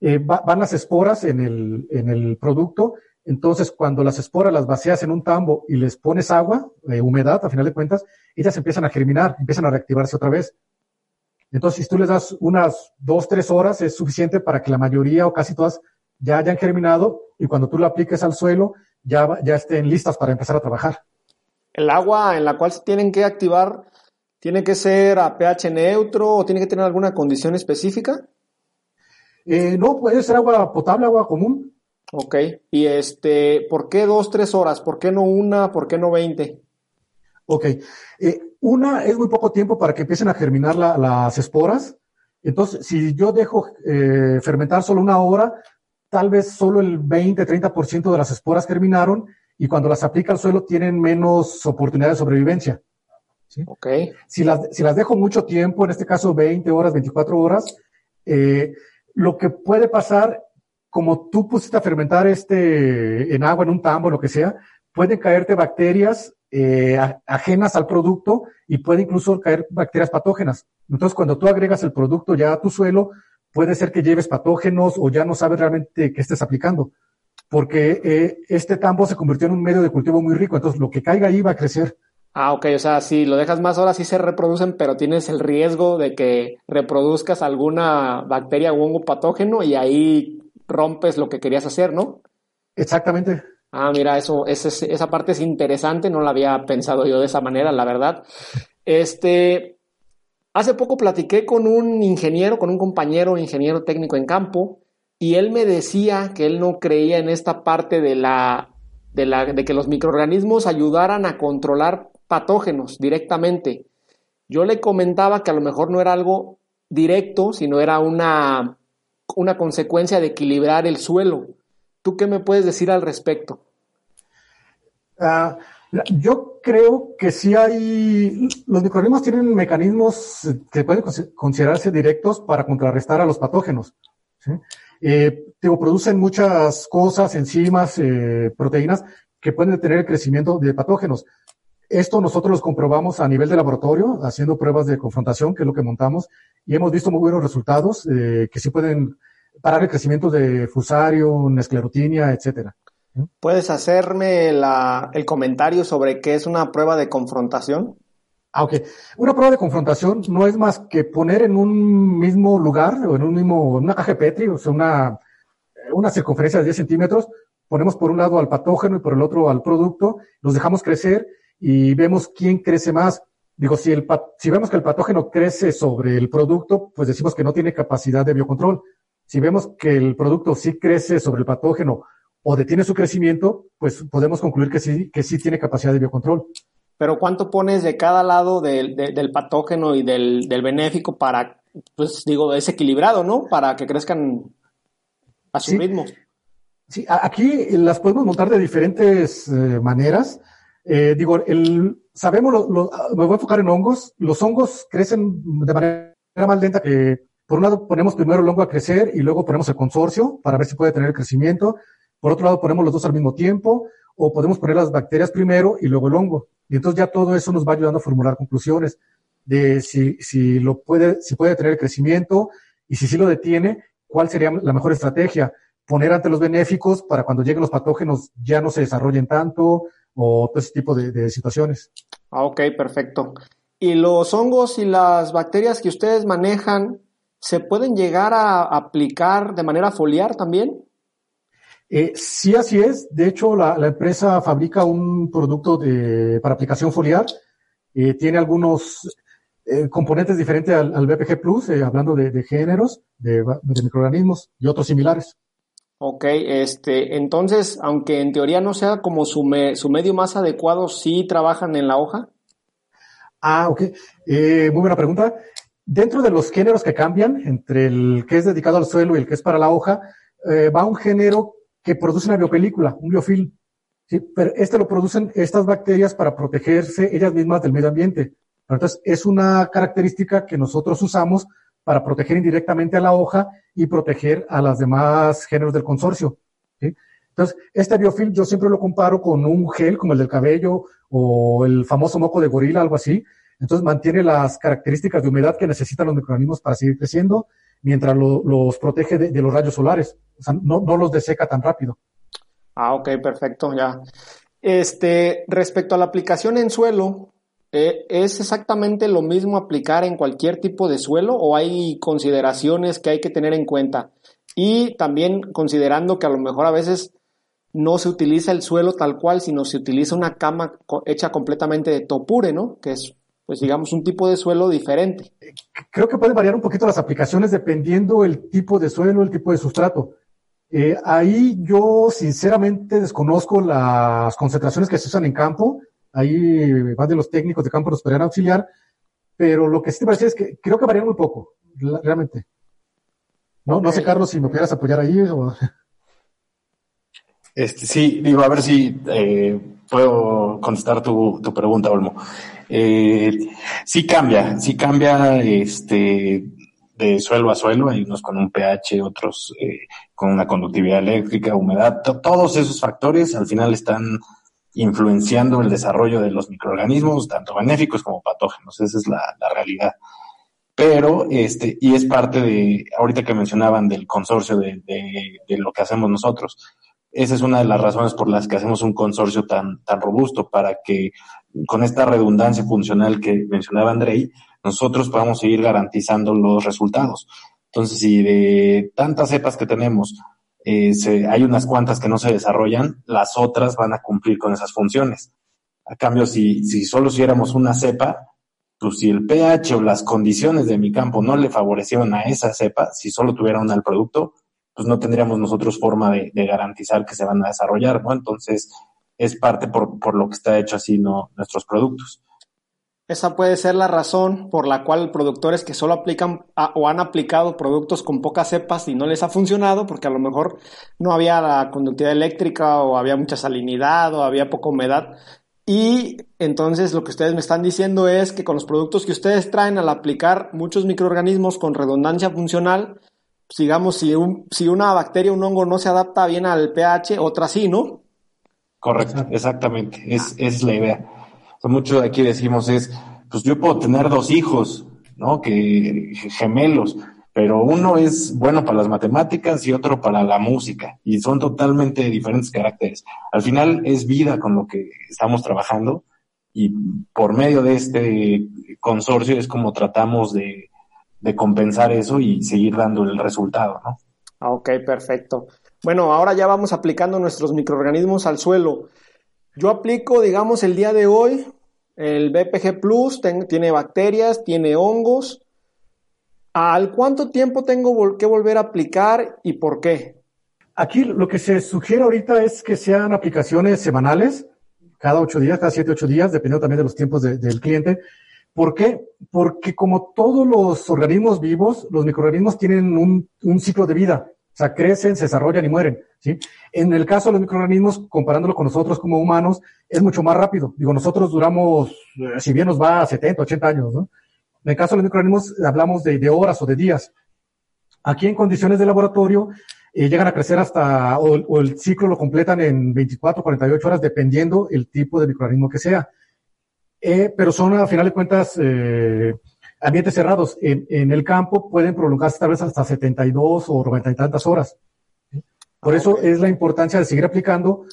eh, van las esporas en el, en el producto, entonces cuando las esporas las vacías en un tambo y les pones agua, humedad, a final de cuentas, ellas empiezan a germinar, empiezan a reactivarse otra vez. Entonces, si tú les das unas dos, tres horas, es suficiente para que la mayoría o casi todas ya hayan germinado y cuando tú lo apliques al suelo, ya, ya estén listas para empezar a trabajar. ¿El agua en la cual se tienen que activar tiene que ser a pH neutro o tiene que tener alguna condición específica? Eh, no, puede ser agua potable, agua común. Ok. ¿Y este, por qué dos, tres horas? ¿Por qué no una? ¿Por qué no veinte? Ok. Eh, una es muy poco tiempo para que empiecen a germinar las esporas. Entonces, si yo dejo eh, fermentar solo una hora, tal vez solo el 20-30% de las esporas germinaron y cuando las aplica al suelo tienen menos oportunidad de sobrevivencia. ¿sí? Ok. Si las, si las dejo mucho tiempo, en este caso 20 horas, 24 horas, eh, lo que puede pasar, como tú pusiste a fermentar este en agua, en un tambo, lo que sea, pueden caerte bacterias eh, ajenas al producto y puede incluso caer bacterias patógenas. Entonces, cuando tú agregas el producto ya a tu suelo, puede ser que lleves patógenos o ya no sabes realmente qué estés aplicando, porque eh, este tambo se convirtió en un medio de cultivo muy rico, entonces lo que caiga ahí va a crecer. Ah, ok, o sea, si lo dejas más horas sí se reproducen, pero tienes el riesgo de que reproduzcas alguna bacteria o hongo patógeno y ahí rompes lo que querías hacer, ¿no? Exactamente. Ah, mira, eso, esa parte es interesante, no la había pensado yo de esa manera, la verdad. Este, hace poco platiqué con un ingeniero, con un compañero ingeniero técnico en campo, y él me decía que él no creía en esta parte de la, de que los microorganismos ayudaran a controlar patógenos directamente. Yo le comentaba que a lo mejor no era algo directo, sino era una, una consecuencia de equilibrar el suelo ¿Tú qué me puedes decir al respecto? Ah, yo creo que sí hay, los microorganismos tienen mecanismos que pueden considerarse directos para contrarrestar a los patógenos. Eh, producen muchas cosas, enzimas, eh, proteínas que pueden detener el crecimiento de patógenos. Esto nosotros lo comprobamos a nivel de laboratorio, haciendo pruebas de confrontación, que es lo que montamos, y hemos visto muy buenos resultados eh, que sí pueden parar el crecimiento de fusarium, esclerotinia, etcétera. ¿Puedes hacerme el comentario sobre qué es una prueba de confrontación? Ah, ok. Una prueba de confrontación no es más que poner en un mismo lugar o en un mismo, una caja de Petri, o sea, una, una circunferencia de 10 centímetros, ponemos por un lado al patógeno y por el otro al producto, los dejamos crecer y vemos quién crece más. Digo, si, el, si vemos que el patógeno crece sobre el producto, pues decimos que no tiene capacidad de biocontrol. Si vemos que el producto sí crece sobre el patógeno o detiene su crecimiento, pues podemos concluir que sí, que sí tiene capacidad de biocontrol. pero ¿cuánto pones de cada lado del, patógeno y del, benéfico para, pues digo, es equilibrado, ¿no? Para que crezcan a su ritmo. Sí, aquí las podemos montar de diferentes eh, maneras. Eh, digo, el, sabemos, me voy a enfocar en hongos. Los hongos crecen de manera más lenta que, por un lado, ponemos primero el hongo a crecer y luego ponemos el consorcio para ver si puede tener crecimiento. Por otro lado, ponemos los dos al mismo tiempo o podemos poner las bacterias primero y luego el hongo. Y entonces ya todo eso nos va ayudando a formular conclusiones de si, si lo puede, si puede tener crecimiento y si sí lo detiene, cuál sería la mejor estrategia. Poner ante los benéficos para cuando lleguen los patógenos ya no se desarrollen tanto o todo ese tipo de, de situaciones. Ah, ok, perfecto. ¿Y los hongos y las bacterias que ustedes manejan se pueden llegar a aplicar de manera foliar también? Eh, sí, así es. De hecho, la, empresa fabrica un producto de, para aplicación foliar. Eh, tiene algunos eh, componentes diferentes al, BPG Plus, hablando de, géneros, de, microorganismos y otros similares. Ok, este, entonces, aunque en teoría no sea como su, su medio más adecuado, ¿sí trabajan en la hoja? Ah, ok. muy buena pregunta. Dentro de los géneros que cambian, entre el que es dedicado al suelo y el que es para la hoja, va un género que produce una biopelícula, un biofilm. este lo producen estas bacterias para protegerse ellas mismas del medio ambiente. Entonces, es una característica que nosotros usamos para proteger indirectamente a la hoja y proteger a las demás géneros del consorcio. Entonces, este biofilm yo siempre lo comparo con un gel como el del cabello o el famoso moco de gorila, algo así. Entonces, mantiene las características de humedad que necesitan los microorganismos para seguir creciendo mientras los protege de, los rayos solares. O sea, no, no los deseca tan rápido. Ah, ok, perfecto, ya. Este, respecto a la aplicación en suelo, eh, ¿es exactamente lo mismo aplicar en cualquier tipo de suelo o hay consideraciones que hay que tener en cuenta? Y también considerando que a lo mejor a veces no se utiliza el suelo tal cual, sino se utiliza una cama hecha completamente de topure, ¿no? Que es pues digamos, un tipo de suelo diferente. Creo que pueden variar un poquito las aplicaciones dependiendo el tipo de suelo, el tipo de sustrato. Eh, ahí yo sinceramente desconozco las concentraciones que se usan en campo. Ahí más de los técnicos de campo nos podrían auxiliar. Pero lo que sí te parece es que creo que varían muy poco, realmente. No, no sé, Carlos, si me pudieras apoyar ahí. O... Este, sí, digo, a ver si eh, puedo contestar tu, tu pregunta, Olmo. Eh, sí cambia, sí cambia este, de suelo a suelo, hay unos con un pH, otros eh, con una conductividad eléctrica, humedad, todos esos factores al final están influenciando el desarrollo de los microorganismos, tanto benéficos como patógenos, esa es la, realidad. Pero, este, y es parte de, ahorita que mencionaban del consorcio de, de lo que hacemos nosotros, esa es una de las razones por las que hacemos un consorcio tan, tan robusto, para que con esta redundancia funcional que mencionaba Andrei, nosotros podamos seguir garantizando los resultados. Entonces, si de tantas cepas que tenemos, eh, hay unas cuantas que no se desarrollan, las otras van a cumplir con esas funciones. A cambio, si, si solo hiciéramos una cepa, pues si el pH o las condiciones de mi campo no le favorecieron a esa cepa, si solo tuviera una al producto, pues no tendríamos nosotros forma de, garantizar que se van a desarrollar, ¿no? Entonces, es parte por, lo que está hecho así ¿no? nuestros productos. Esa puede ser la razón por la cual productores que solo aplican o han aplicado productos con pocas cepas y no les ha funcionado, porque a lo mejor no había la conductividad eléctrica o había mucha salinidad o había poca humedad. Y entonces lo que ustedes me están diciendo es que con los productos que ustedes traen al aplicar muchos microorganismos con redundancia funcional, digamos, si, un, si una bacteria, un hongo no se adapta bien al pH, otra sí, ¿no? Correcto, exactamente, es, es la idea. mucho de aquí decimos es, pues yo puedo tener dos hijos, ¿no? Que gemelos, pero uno es bueno para las matemáticas y otro para la música, y son totalmente diferentes caracteres. Al final es vida con lo que estamos trabajando, y por medio de este consorcio es como tratamos de, de compensar eso y seguir dando el resultado, ¿no? Ah, ok, perfecto. Bueno, ahora ya vamos aplicando nuestros microorganismos al suelo. Yo aplico, digamos, el día de hoy el BPG Plus, tiene bacterias, tiene hongos. ¿Al cuánto tiempo tengo que volver a aplicar y por qué? Aquí lo que se sugiere ahorita es que sean aplicaciones semanales. cada ocho días, cada siete, ocho días, dependiendo también de los tiempos del cliente. ¿Por qué? Porque como todos los organismos vivos, los microorganismos tienen un, ciclo de vida. O sea, crecen, se desarrollan y mueren. ¿sí? En el caso de los microorganismos, comparándolo con nosotros como humanos, es mucho más rápido. Digo, nosotros duramos, eh, si bien nos va a 70, 80 años, ¿no? En el caso de los microorganismos, hablamos de, horas o de días. Aquí en condiciones de laboratorio, eh, llegan a crecer hasta, o, el ciclo lo completan en 24, 48 horas, dependiendo el tipo de microorganismo que sea. Eh, pero son, a final de cuentas, eh, ambientes cerrados. En, en, el campo pueden prolongarse tal vez hasta 72 o 90 y tantas horas. Por eso es la importancia de seguir aplicando,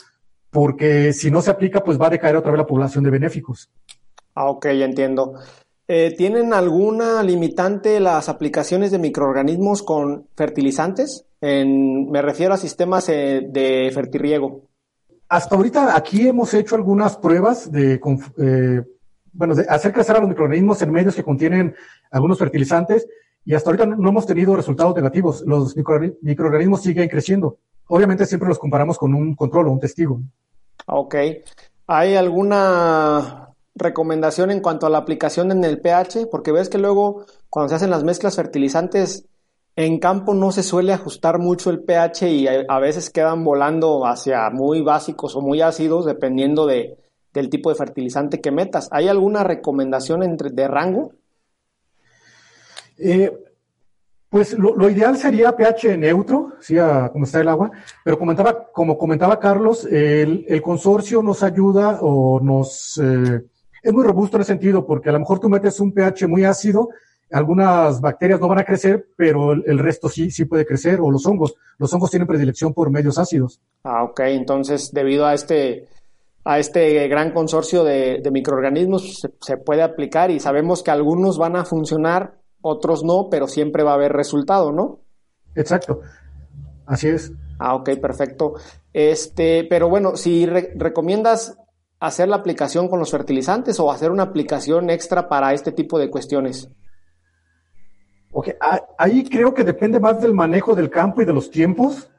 porque si no se aplica, pues va a decaer otra vez la población de benéficos. Ah, ok, ya entiendo. Eh, ¿Tienen alguna limitante las aplicaciones de microorganismos con fertilizantes? En, me refiero a sistemas eh, de fertirriego. Hasta ahorita aquí hemos hecho algunas pruebas de, eh, bueno, de hacer crecer a los microorganismos en medios que contienen algunos fertilizantes y hasta ahorita no hemos tenido resultados negativos. Los microorganismos siguen creciendo. Obviamente siempre los comparamos con un control o un testigo. Ok. ¿Hay alguna recomendación en cuanto a la aplicación en el pH, porque ves que luego cuando se hacen las mezclas fertilizantes en campo no se suele ajustar mucho el pH y a veces quedan volando hacia muy básicos o muy ácidos dependiendo de, del tipo de fertilizante que metas. ¿Hay alguna recomendación entre, de rango? Eh, pues lo, ideal sería pH neutro, ¿sí? como está el agua, pero comentaba, como comentaba Carlos, el, el consorcio nos ayuda o nos... Eh, es muy robusto en ese sentido, porque a lo mejor tú metes un pH muy ácido, algunas bacterias no van a crecer, pero el, resto sí, sí puede crecer, o los hongos. Los hongos tienen predilección por medios ácidos. Ah, ok. Entonces, debido a este, a este gran consorcio de, microorganismos, se, puede aplicar y sabemos que algunos van a funcionar, otros no, pero siempre va a haber resultado, ¿no? Exacto. Así es. Ah, ok, perfecto. Este, pero bueno, si recomiendas hacer la aplicación con los fertilizantes o hacer una aplicación extra para este tipo de cuestiones? Ok, ahí creo que depende más del manejo del campo y de los tiempos.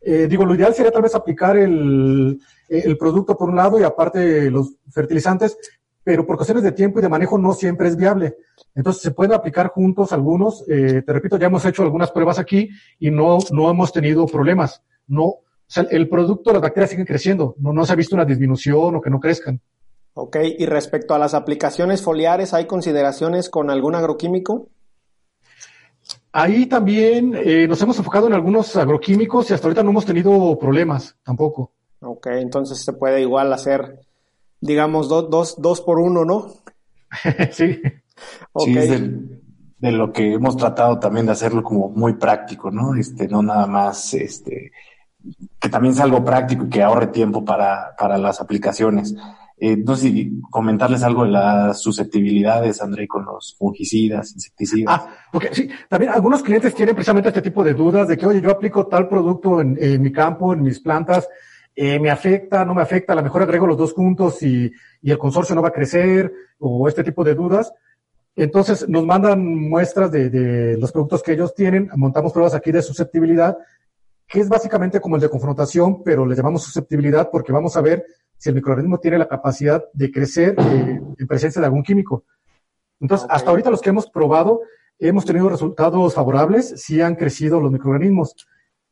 Eh, digo, lo ideal sería tal vez aplicar el, el, producto por un lado y aparte los fertilizantes, pero por cuestiones de tiempo y de manejo no siempre es viable. Entonces se pueden aplicar juntos algunos. Eh, te repito, ya hemos hecho algunas pruebas aquí y no, no hemos tenido problemas. No, o sea, el producto, las bacterias siguen creciendo, no, no se ha visto una disminución o que no crezcan. Ok, y respecto a las aplicaciones foliares, ¿hay consideraciones con algún agroquímico? Ahí también eh, nos hemos enfocado en algunos agroquímicos y hasta ahorita no hemos tenido problemas tampoco. Ok, entonces se puede igual hacer, digamos, dos, dos por uno, ¿no? sí. Okay. Sí, es de, lo que hemos tratado también de hacerlo como muy práctico, ¿no? Este, no nada más, este, que también es algo práctico y que ahorre tiempo para, para las aplicaciones. Eh, no sé si comentarles algo de las susceptibilidades, André, con los fungicidas, insecticidas. Ah, porque sí, también algunos clientes tienen precisamente este tipo de dudas de que, oye, yo aplico tal producto en, mi campo, en mis plantas, eh, me afecta, no me afecta, a lo mejor agrego los dos juntos y, y el consorcio no va a crecer, o este tipo de dudas. Entonces nos mandan muestras de, de, los productos que ellos tienen, montamos pruebas aquí de susceptibilidad que es básicamente como el de confrontación, pero le llamamos susceptibilidad porque vamos a ver si el microorganismo tiene la capacidad de crecer eh, en presencia de algún químico. Entonces, hasta ahorita los que hemos probado, hemos tenido resultados favorables, sí han crecido los microorganismos.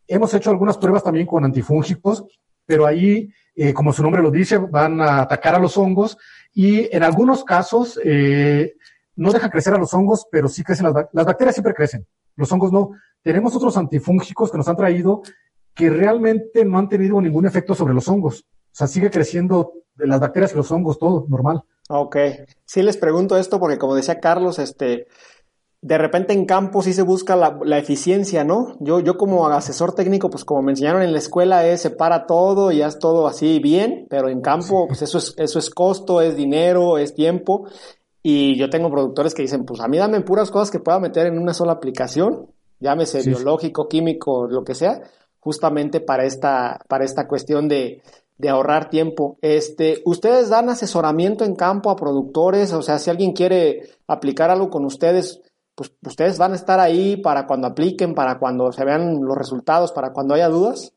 Hemos hecho algunas pruebas también con antifúngicos, pero ahí, eh, como su nombre lo dice, van a atacar a los hongos y en algunos casos eh, no dejan crecer a los hongos, pero sí crecen las, las bacterias, siempre crecen, los hongos no. Tenemos otros antifúngicos que nos han traído que realmente no han tenido ningún efecto sobre los hongos. O sea, sigue creciendo las bacterias y los hongos, todo normal. Ok. Sí les pregunto esto porque como decía Carlos, este, de repente en campo sí se busca la, eficiencia, ¿no? Yo, yo como asesor técnico, pues como me enseñaron en la escuela, es separa todo y haz todo así bien, pero en campo, pues eso es, eso es costo, es dinero, es tiempo. Y yo tengo productores que dicen, pues a mí dame puras cosas que pueda meter en una sola aplicación llámese biológico, químico, lo que sea, justamente para esta, para esta cuestión de, de ahorrar tiempo. Este, ¿Ustedes dan asesoramiento en campo a productores? O sea, si alguien quiere aplicar algo con ustedes, pues ustedes van a estar ahí para cuando apliquen, para cuando se vean los resultados, para cuando haya dudas.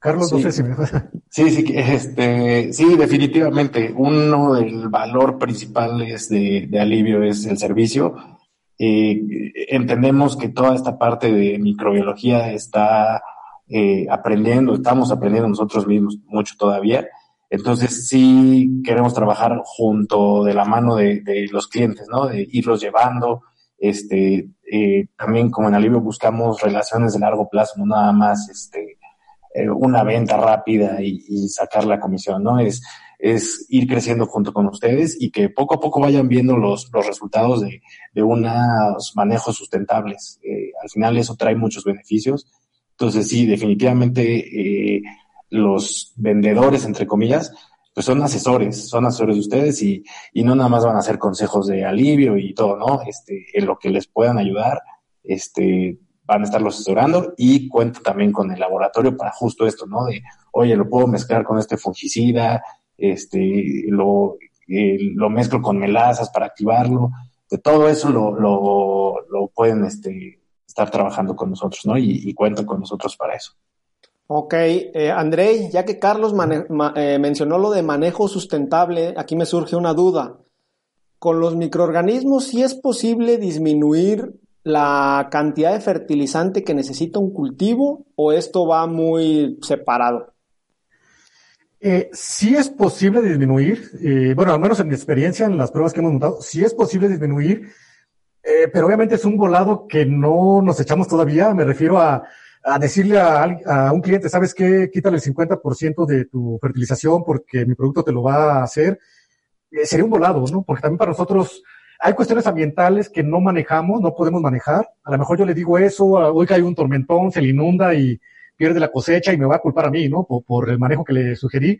Carlos, no sé si me... Sí, sí, este, sí, definitivamente. Uno del valor principal es de, alivio es el servicio. Eh, entendemos que toda esta parte de microbiología está eh, aprendiendo, estamos aprendiendo nosotros mismos mucho todavía. Entonces sí queremos trabajar junto de la mano de, los clientes, ¿no? De irlos llevando. Este, eh, también como en Alivio buscamos relaciones de largo plazo, no nada más este, eh, una venta rápida y, sacar la comisión, ¿no? Es, es ir creciendo junto con ustedes y que poco a poco vayan viendo los, los resultados de, de unos manejos sustentables. Eh, al final eso trae muchos beneficios. Entonces sí, definitivamente los vendedores, entre comillas, pues son asesores, son asesores de ustedes y, y no nada más van a hacer consejos de alivio y todo, ¿no? Este, en lo que les puedan ayudar, este, van a estarlos asesorando y cuenta también con el laboratorio para justo esto, ¿no? De, oye, lo puedo mezclar con este fungicida, este, lo, eh, lo mezclo con melazas para activarlo, de todo eso lo, lo, lo pueden este, estar trabajando con nosotros, ¿no? Y, y cuentan con nosotros para eso. Ok, eh, André, ya que Carlos eh, mencionó lo de manejo sustentable, aquí me surge una duda. Con los microorganismos, ¿sí es posible disminuir la cantidad de fertilizante que necesita un cultivo o esto va muy separado? Eh, sí es posible disminuir, eh, bueno, al menos en mi experiencia, en las pruebas que hemos montado, sí es posible disminuir, eh, pero obviamente es un volado que no nos echamos todavía. Me refiero a, a decirle a, un cliente, ¿sabes qué? Quítale el 50% de tu fertilización porque mi producto te lo va a hacer. sería un volado, ¿no? Porque también para nosotros, hay cuestiones ambientales que no manejamos, no podemos manejar. A lo mejor yo le digo eso, hoy hay un tormentón, se le inunda y pierde la cosecha y me va a culpar a mí, ¿no? Por, el manejo que le sugerí.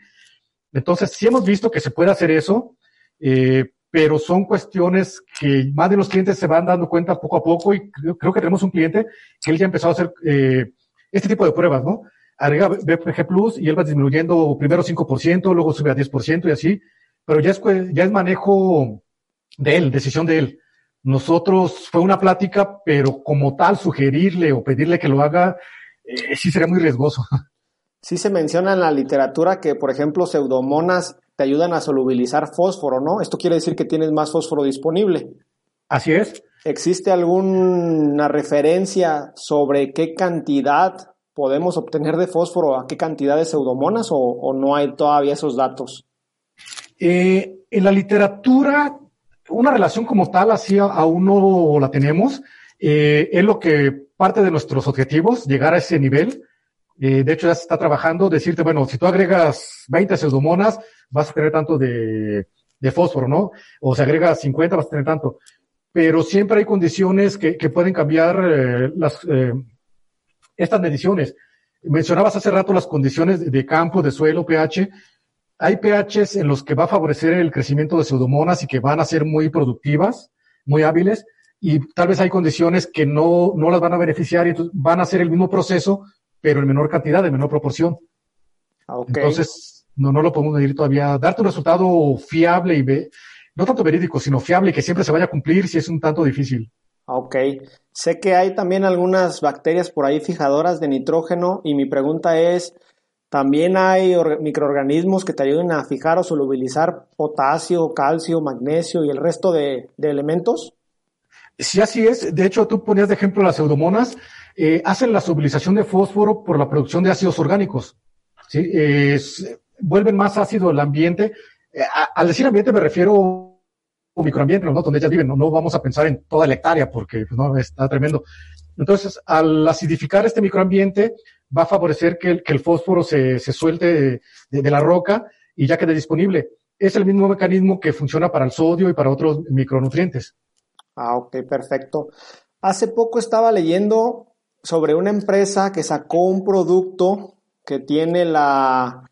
Entonces, sí hemos visto que se puede hacer eso, eh, pero son cuestiones que más de los clientes se van dando cuenta poco a poco y creo, que tenemos un cliente que él ya empezó a hacer eh, este tipo de pruebas, ¿no? Agrega BPG Plus y él va disminuyendo primero 5%, luego sube a 10% y así, pero ya es, ya es manejo de él, decisión de él. Nosotros fue una plática, pero como tal, sugerirle o pedirle que lo haga, eh, sí sería muy riesgoso. Sí se menciona en la literatura que, por ejemplo, pseudomonas te ayudan a solubilizar fósforo, ¿no? Esto quiere decir que tienes más fósforo disponible. Así es. ¿Existe alguna referencia sobre qué cantidad podemos obtener de fósforo, a qué cantidad de pseudomonas o, no hay todavía esos datos? Eh, en la literatura una relación como tal así aún no la tenemos. Eh, es lo que parte de nuestros objetivos, llegar a ese nivel. Eh, de hecho, ya se está trabajando, decirte, bueno, si tú agregas 20 pseudomonas, vas a tener tanto de, fósforo, ¿no? O si agregas 50, vas a tener tanto. Pero siempre hay condiciones que, pueden cambiar eh, las, estas mediciones. Mencionabas hace rato las condiciones de campo, de suelo, pH hay pHs en los que va a favorecer el crecimiento de pseudomonas y que van a ser muy productivas, muy hábiles, y tal vez hay condiciones que no, no las van a beneficiar y entonces van a hacer el mismo proceso, pero en menor cantidad, en menor proporción. Ah, entonces, no, no lo podemos medir todavía. Darte un resultado fiable y ve, no tanto verídico, sino fiable y que siempre se vaya a cumplir si es un tanto difícil. Ah, ok. Sé que hay también algunas bacterias por ahí fijadoras de nitrógeno y mi pregunta es, también hay microorganismos que te ayudan a fijar o solubilizar potasio, calcio, magnesio y el resto de, elementos. Sí, así es. De hecho, tú ponías de ejemplo las pseudomonas. Eh, hacen la solubilización de fósforo por la producción de ácidos orgánicos. vuelven más ácido el ambiente. Eh, al decir ambiente me refiero a microambiente, ¿no? donde ellas viven. ¿no? vamos a pensar en toda la hectárea porque pues, no, está tremendo. Entonces, al acidificar este microambiente, va a favorecer que el, fósforo se, suelte de, la roca y ya quede disponible. Es el mismo mecanismo que funciona para el sodio y para otros micronutrientes. Ah, ok, perfecto. Hace poco estaba leyendo sobre una empresa que sacó un producto que tiene la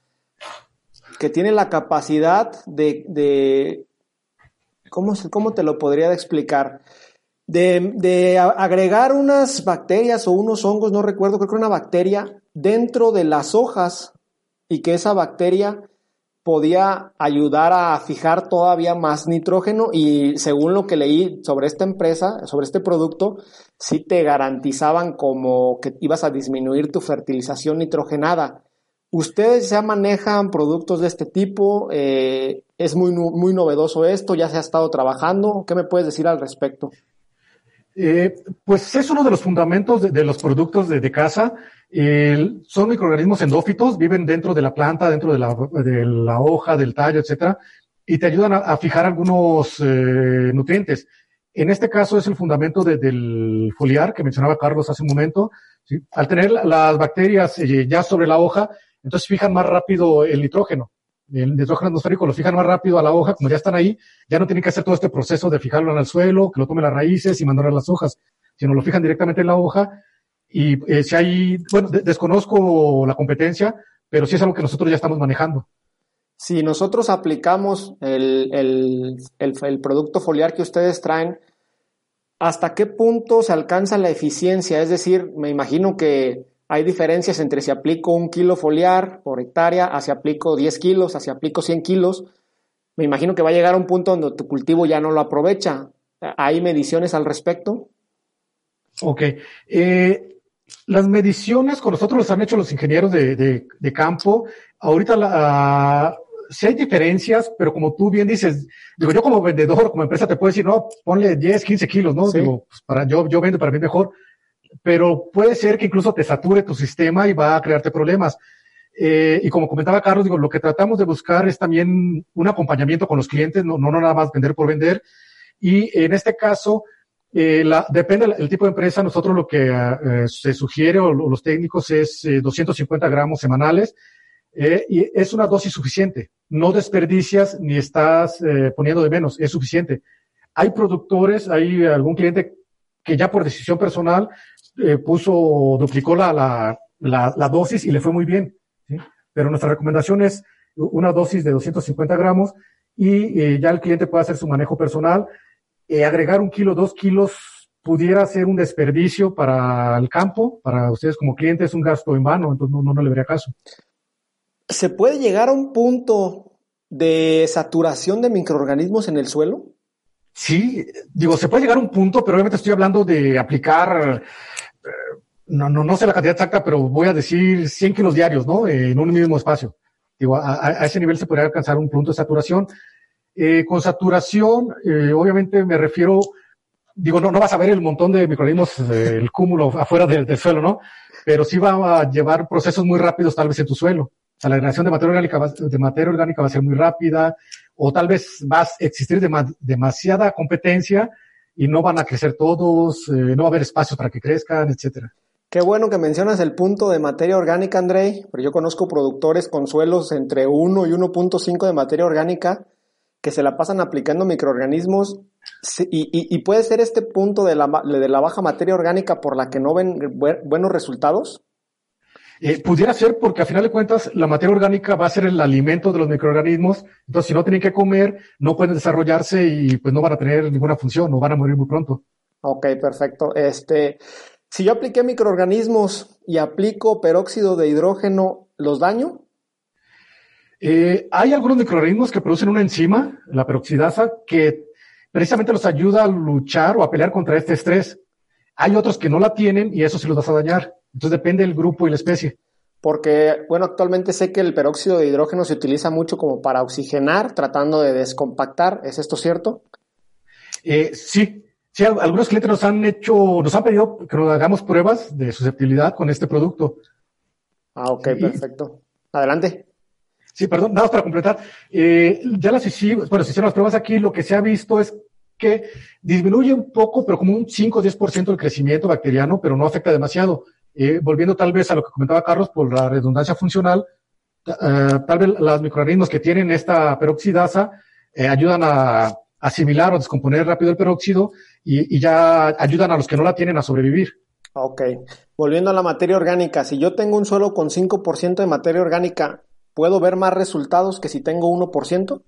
que tiene la capacidad de, de ¿cómo, ¿cómo, te lo podría explicar? de, agregar unas bacterias o unos hongos, no recuerdo, creo que una bacteria dentro de las hojas y que esa bacteria podía ayudar a fijar todavía más nitrógeno y según lo que leí sobre esta empresa, sobre este producto, sí te garantizaban como que ibas a disminuir tu fertilización nitrogenada. ¿Ustedes ya manejan productos de este tipo? Eh, ¿Es muy, muy novedoso esto? ¿Ya se ha estado trabajando? ¿Qué me puedes decir al respecto? Eh, pues es uno de los fundamentos de, los productos de, casa. son microorganismos endófitos, viven dentro de la planta, dentro de la, hoja, del tallo, etcétera, y te ayudan a, fijar algunos eh, nutrientes. En este caso es el fundamento del foliar que mencionaba Carlos hace un momento. Al tener las bacterias ya sobre la hoja, entonces fijan más rápido el nitrógeno. El nitrógeno atmosférico lo fijan más rápido a la hoja, como ya están ahí, ya no tienen que hacer todo este proceso de fijarlo en el suelo, que lo tomen las raíces y mandarlo a las hojas, sino lo fijan directamente en la hoja. Y eh, si hay, bueno, desconozco la competencia, pero sí es algo que nosotros ya estamos manejando. Si nosotros aplicamos el, el, el producto foliar que ustedes traen, ¿hasta qué punto se alcanza la eficiencia? Es decir, me imagino que hay diferencias entre si aplico un kilo foliar por hectárea, a si aplico 10 kilos, a si aplico 100 kilos. Me imagino que va a llegar a un punto donde tu cultivo ya no lo aprovecha. ¿Hay mediciones al respecto? Ok. Eh, las mediciones con nosotros las han hecho los ingenieros de, campo. Ahorita la, sí hay diferencias, pero como tú bien dices, digo, yo como vendedor, como empresa te puedo decir, no, ponle 10, 15 kilos, ¿no? Digo, pues para, yo, yo vendo para mí mejor pero puede ser que incluso te sature tu sistema y va a crearte problemas. Eh, y como comentaba Carlos, digo, lo que tratamos de buscar es también un acompañamiento con los clientes, no, no nada más vender por vender. Y en este caso, eh, la, depende del tipo de empresa, nosotros lo que eh, se sugiere o, los técnicos es 250 gramos semanales y es una dosis suficiente. No desperdicias ni estás poniendo de menos, es suficiente. Hay productores, hay algún cliente que ya por decisión personal eh, puso, duplicó la, la, dosis y le fue muy bien. Pero nuestra recomendación es una dosis de 250 gramos y eh, ya el cliente puede hacer su manejo personal. Eh, agregar un kilo, dos kilos pudiera ser un desperdicio para el campo, para ustedes como clientes, un gasto en vano, entonces no, no, no le vería caso. ¿Se puede llegar a un punto de saturación de microorganismos en el suelo? Sí, digo, se puede llegar a un punto, pero obviamente estoy hablando de aplicar no, no, no sé la cantidad exacta, pero voy a decir 100 kilos diarios, ¿no? en un mismo espacio. Digo, a, ese nivel se podría alcanzar un punto de saturación. Eh, con saturación, eh, obviamente me refiero, digo, no, no vas a ver el montón de microorganismos, eh, el cúmulo afuera del, suelo, ¿no? Pero sí va a llevar procesos muy rápidos tal vez en tu suelo. O sea, la generación de materia orgánica va, materia orgánica va a ser muy rápida, o tal vez va a existir demasiada competencia y no van a crecer todos, eh, no va a haber espacio para que crezcan, etcétera. Qué bueno que mencionas el punto de materia orgánica, André, pero yo conozco productores con suelos entre 1 y 1.5 de materia orgánica que se la pasan aplicando microorganismos y, puede ser este punto de la, de la baja materia orgánica por la que no ven buenos resultados. Eh, pudiera ser porque a final de cuentas la materia orgánica va a ser el alimento de los microorganismos, entonces si no tienen que comer, no pueden desarrollarse y pues no van a tener ninguna función, o van a morir muy pronto. Ok, perfecto. Este, si yo apliqué microorganismos y aplico peróxido de hidrógeno, ¿los daño? Eh, hay algunos microorganismos que producen una enzima, la peroxidasa, que precisamente los ayuda a luchar o a pelear contra este estrés. Hay otros que no la tienen y eso sí los vas a dañar. Entonces depende del grupo y la especie. Porque, bueno, actualmente sé que el peróxido de hidrógeno se utiliza mucho como para oxigenar, tratando de descompactar. ¿Es esto cierto? Eh, sí, sí, algunos clientes nos han hecho, nos han pedido que nos hagamos pruebas de susceptibilidad con este producto. Ah, ok, perfecto. Adelante. Sí, perdón, nada más para completar. Eh, ya las hicimos, bueno, se hicieron las pruebas aquí, lo que se ha visto es que disminuye un poco, pero como un 5 o 10% el crecimiento bacteriano, pero no afecta demasiado. Eh, volviendo tal vez a lo que comentaba Carlos por la redundancia funcional, eh, tal vez los microorganismos que tienen esta peroxidasa eh, ayudan a asimilar o descomponer rápido el peróxido y, ya ayudan a los que no la tienen a sobrevivir. Ok. Volviendo a la materia orgánica, si yo tengo un suelo con 5% de materia orgánica, ¿puedo ver más resultados que si tengo 1%?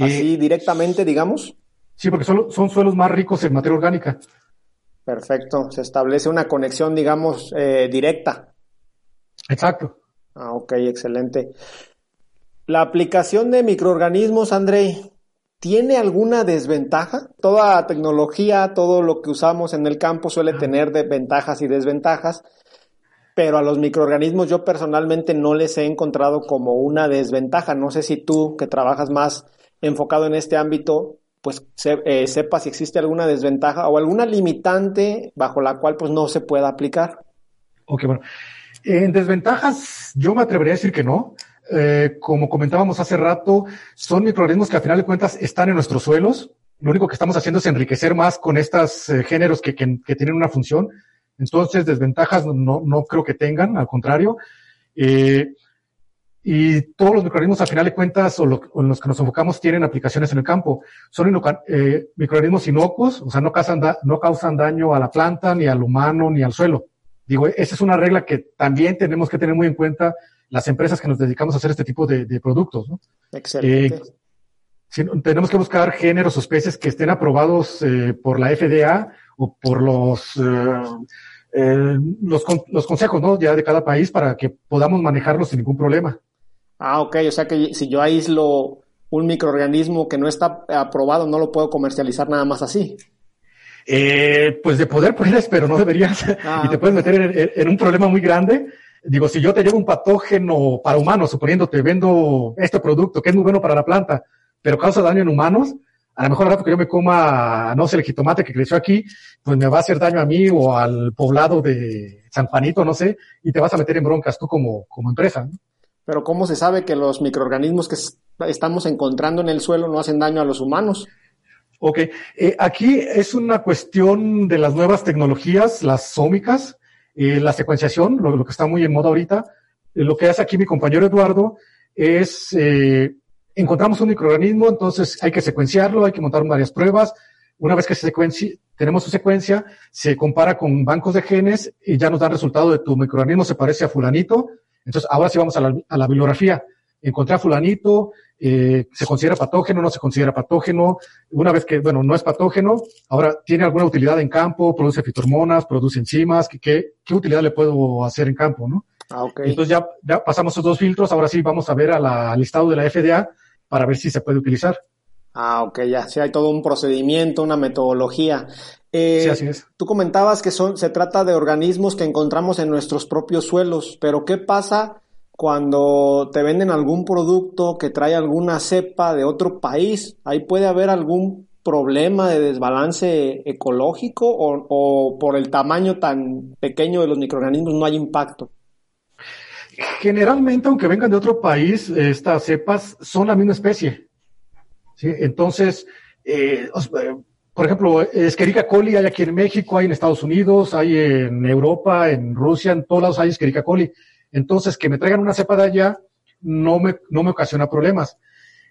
Así directamente, digamos. Sí, porque son, son suelos más ricos en materia orgánica. Perfecto, se establece una conexión, digamos, eh, directa. Exacto. Ah, ok, excelente. La aplicación de microorganismos, André, ¿tiene alguna desventaja? Toda tecnología, todo lo que usamos en el campo suele tener ventajas y desventajas. pero a los microorganismos yo personalmente no les he encontrado como una desventaja. No sé si tú, que trabajas más enfocado en este ámbito, pues eh, sepas si existe alguna desventaja o alguna limitante bajo la cual pues no se pueda aplicar. Ok, bueno. En desventajas, yo me atrevería a decir que no. Eh, como comentábamos hace rato, son microorganismos que al final de cuentas están en nuestros suelos. Lo único que estamos haciendo es enriquecer más con estos eh, géneros que, que, tienen una función. Entonces, desventajas no, no creo que tengan, al contrario. Y todos los microorganismos, al final de cuentas, o, en los que nos enfocamos, tienen aplicaciones en el campo. Son eh, microorganismos inocuos, o sea, no causan, no causan daño a la planta, ni al humano, ni al suelo. Digo, esa es una regla que también tenemos que tener muy en cuenta las empresas que nos dedicamos a hacer este tipo de, productos. ¿no? Excelente. Eh, tenemos que buscar géneros o especies que estén aprobados eh, por la FDA o por los, eh, los, los, consejos ¿no? ya de cada país para que podamos manejarlos sin ningún problema. Ah, ok. O sea que si yo aíslo un microorganismo que no está aprobado, no lo puedo comercializar nada más así. Eh, pues de poder puedes, pero no deberías. Ah, y te puedes meter en, un problema muy grande. Digo, si yo te llevo un patógeno para humanos, suponiendo te vendo este producto que es muy bueno para la planta, pero causa daño en humanos, a lo mejor al rato que yo me coma, no sé, el jitomate que creció aquí, pues me va a hacer daño a mí o al poblado de San Juanito, no sé, y te vas a meter en broncas tú como, como empresa. Pero ¿cómo se sabe que los microorganismos que estamos encontrando en el suelo no hacen daño a los humanos? Ok, eh, aquí es una cuestión de las nuevas tecnologías, las sómicas, eh, la secuenciación, lo, que está muy en moda ahorita. Eh, lo que hace aquí mi compañero Eduardo es, encontramos un microorganismo, entonces hay que secuenciarlo, hay que montar varias pruebas. Una vez que se tenemos su secuencia, se compara con bancos de genes y ya nos dan resultado de tu microorganismo se parece a fulanito. Entonces, ahora sí vamos a la, a la bibliografía. Encontré a fulanito, eh, se considera patógeno, no se considera patógeno. Una vez que, bueno, no es patógeno, ahora tiene alguna utilidad en campo, produce fitohormonas, produce enzimas, ¿qué, qué, utilidad le puedo hacer en campo, no? Ah, Entonces ya, ya pasamos esos dos filtros, ahora sí vamos a ver al listado de la FDA para ver si se puede utilizar. Ah, ok, ya, sí hay todo un procedimiento, una metodología. Eh, sí, así es. Tú comentabas que son, se trata de organismos que encontramos en nuestros propios suelos, pero ¿qué pasa cuando te venden algún producto que trae alguna cepa de otro país, ahí puede haber algún problema de desbalance ecológico o, por el tamaño tan pequeño de los microorganismos no hay impacto. Generalmente, aunque vengan de otro país, estas cepas son la misma especie. ¿Sí? Entonces, eh, por ejemplo, Escherichia coli hay aquí en México, hay en Estados Unidos, hay en Europa, en Rusia, en todos lados hay Escherichia coli. Entonces, que me traigan una cepa de allá no me, no me ocasiona problemas.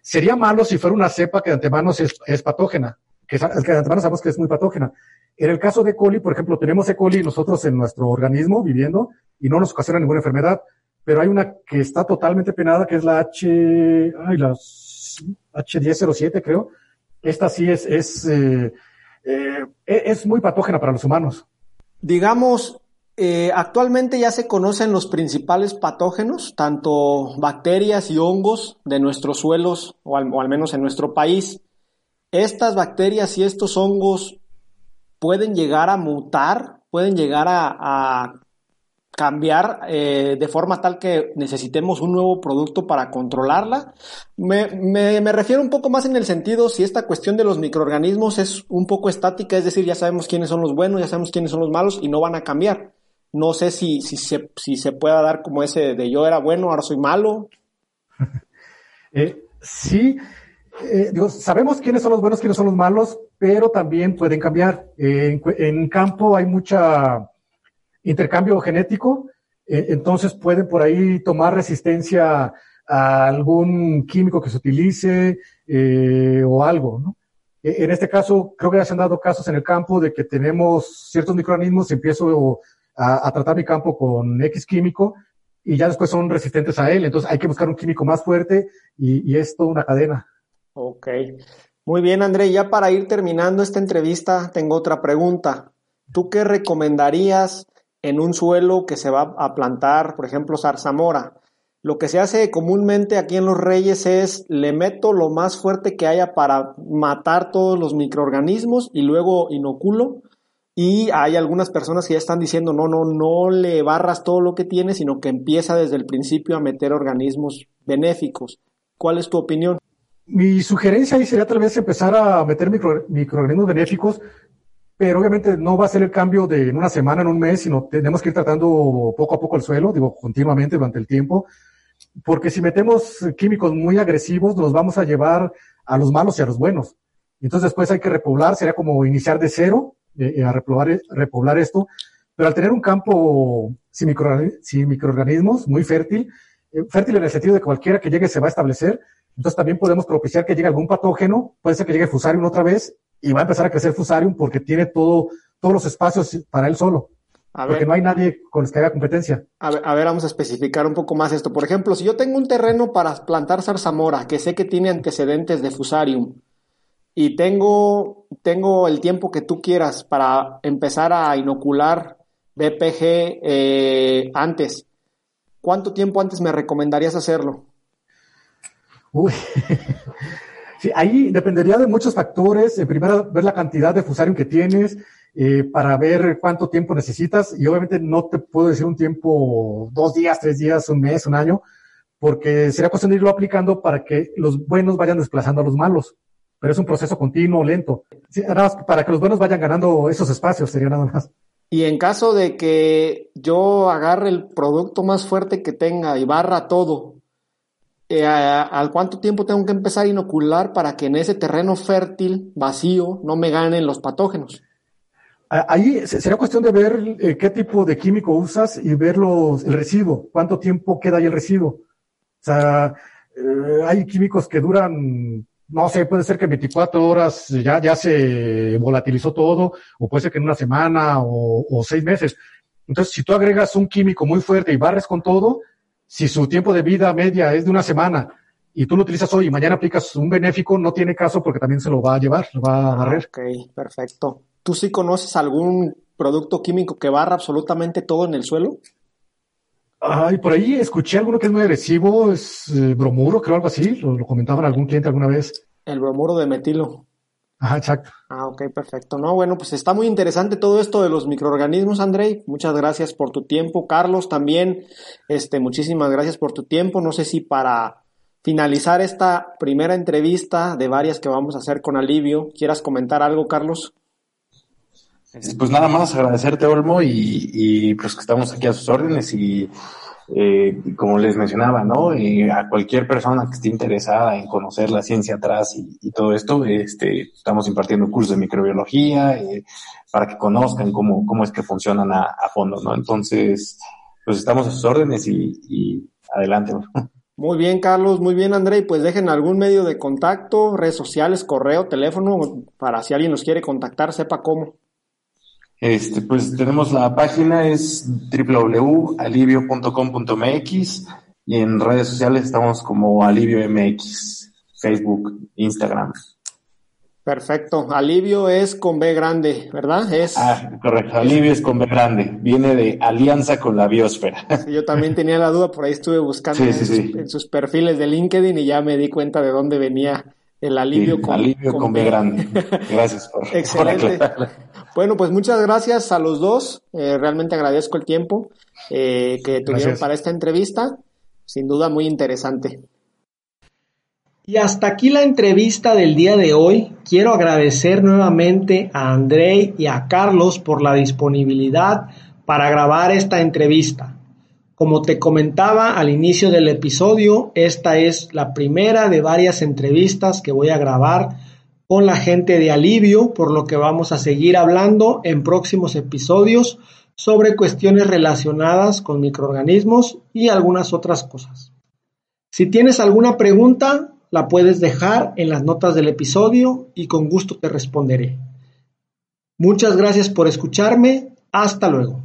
Sería malo si fuera una cepa que de antemano es, patógena, que, que de antemano sabemos que es muy patógena. En el caso de coli, por ejemplo, tenemos E. coli nosotros en nuestro organismo viviendo y no nos ocasiona ninguna enfermedad, pero hay una que está totalmente penada, que es la H, ay, la H1007, creo. Esta sí es, es, eh, eh, es muy patógena para los humanos. Digamos, eh, actualmente ya se conocen los principales patógenos, tanto bacterias y hongos de nuestros suelos, o al, menos en nuestro país. Estas bacterias y estos hongos pueden llegar a mutar, pueden llegar a, cambiar eh, de forma tal que necesitemos un nuevo producto para controlarla. Me, me, refiero un poco más en el sentido si esta cuestión de los microorganismos es un poco estática, es decir, ya sabemos quiénes son los buenos, ya sabemos quiénes son los malos y no van a cambiar. No sé si, si, se, si se pueda dar como ese de yo era bueno, ahora soy malo. Eh, sí, eh, sabemos quiénes son los buenos, quiénes son los malos, pero también pueden cambiar. en, campo hay mucha intercambio genético, eh, entonces pueden por ahí tomar resistencia a algún químico que se utilice o algo, ¿no? En este caso, creo que ya se han dado casos en el campo de que tenemos ciertos microorganismos, empiezo a, tratar mi campo con X químico y ya después son resistentes a él. Entonces hay que buscar un químico más fuerte y, y es toda una cadena. Ok. Muy bien, André. Ya para ir terminando esta entrevista, tengo otra pregunta. ¿Tú qué recomendarías en un suelo que se va a plantar, por ejemplo, zarzamora? Lo que se hace comúnmente aquí en Los Reyes es le meto lo más fuerte que haya para matar todos los microorganismos y luego inoculo y hay algunas personas que ya están diciendo, no, no, no le barras todo lo que tiene, sino que empieza desde el principio a meter organismos benéficos. ¿Cuál es tu opinión? Mi sugerencia ahí sería tal vez empezar a meter microorganismos benéficos, pero obviamente no va a ser el cambio de en una semana, en un mes, sino tenemos que ir tratando poco a poco el suelo, digo, continuamente durante el tiempo, porque si metemos químicos muy agresivos, nos vamos a llevar a los malos y a los buenos. Entonces después hay que repoblar, sería como iniciar de cero, eh, eh, a repoblar, repoblar esto, pero al tener un campo sin, microorganismos muy fértil, eh, fértil en el sentido de cualquiera que llegue se va a establecer, entonces también podemos propiciar que llegue algún patógeno, puede ser que llegue Fusarium otra vez y va a empezar a crecer Fusarium porque tiene todo, todos los espacios para él solo. porque no hay nadie con el que haga competencia. A ver, a ver, vamos a especificar un poco más esto. Por ejemplo, si yo tengo un terreno para plantar zarzamora, que sé que tiene antecedentes de Fusarium, y tengo, tengo el tiempo que tú quieras para empezar a inocular BPG eh, antes, ¿cuánto tiempo antes me recomendarías hacerlo? Uy. Sí, ahí dependería de muchos factores. En primero, ver la cantidad de fusarium que tienes, eh, para ver cuánto tiempo necesitas. Y obviamente no te puedo decir un tiempo, dos días, tres días, un mes, un año, porque sería cuestión de irlo aplicando para que los buenos vayan desplazando a los malos. Pero es un proceso continuo, lento. para que los buenos vayan ganando esos espacios, sería nada más. Y en caso de que yo agarre el producto más fuerte que tenga y barra todo eh, ¿al cuánto tiempo tengo que empezar a inocular para que en ese terreno fértil, vacío, no me ganen los patógenos? Ahí sería cuestión de ver eh, qué tipo de químico usas y ver los, el residuo, cuánto tiempo queda ahí el residuo. O sea, eh, hay químicos que duran, no sé, puede ser que en 24 horas ya, ya se volatilizó todo, o puede ser que en una semana o, o seis meses. Entonces, si tú agregas un químico muy fuerte y barres con todo, si su tiempo de vida media es de una semana y tú lo utilizas hoy y mañana aplicas un benéfico, no tiene caso porque también se lo va a llevar, lo va a barrer. Ok, perfecto. ¿Tú sí conoces algún producto químico que barra absolutamente todo en el suelo? Ay, por ahí escuché alguno que es muy agresivo, es eh, bromuro, creo algo así, lo, lo comentaban algún cliente alguna vez. El bromuro de metilo. Ajá, exacto. Ah, ok, perfecto. No, bueno, pues está muy interesante todo esto de los microorganismos, Andrei. Muchas gracias por tu tiempo. Carlos, también, este, muchísimas gracias por tu tiempo. No sé si para finalizar esta primera entrevista de varias que vamos a hacer con Alivio, quieras comentar algo, Carlos. Pues nada más agradecerte, Olmo, y, y pues que estamos aquí a sus órdenes y eh, como les mencionaba, ¿no? Eh, a cualquier persona que esté interesada en conocer la ciencia atrás y, todo esto, este, estamos impartiendo cursos de microbiología eh, para que conozcan cómo, cómo es que funcionan a, fondo, ¿no? Entonces, pues estamos a sus órdenes y, y adelante. Muy bien, Carlos, muy bien, André. Pues dejen algún medio de contacto, redes sociales, correo, teléfono, para si alguien nos quiere contactar, sepa cómo. Este, pues tenemos la página, es www.alivio.com.mx y en redes sociales estamos como Alivio MX, Facebook, Instagram. Perfecto. Alivio es con B grande, ¿verdad? Es... Ah, correcto. Alivio es con B grande. Viene de alianza con la biosfera. yo también tenía la duda, por ahí estuve buscando en, Sus, perfiles de LinkedIn y ya me di cuenta de dónde venía el alivio con, alivio con, B grande. Gracias por, Excelente. Bueno, pues muchas gracias a los dos. Eh, realmente agradezco el tiempo eh, que tuvieron para esta entrevista. Sin duda muy interesante. Y hasta aquí la entrevista del día de hoy. Quiero agradecer nuevamente a André y a Carlos por la disponibilidad para grabar esta entrevista. Como te comentaba al inicio del episodio, esta es la primera de varias entrevistas que voy a grabar con la gente de Alivio, por lo que vamos a seguir hablando en próximos episodios sobre cuestiones relacionadas con microorganismos y algunas otras cosas. Si tienes alguna pregunta, la puedes dejar en las notas del episodio y con gusto te responderé. Muchas gracias por escucharme. Hasta luego.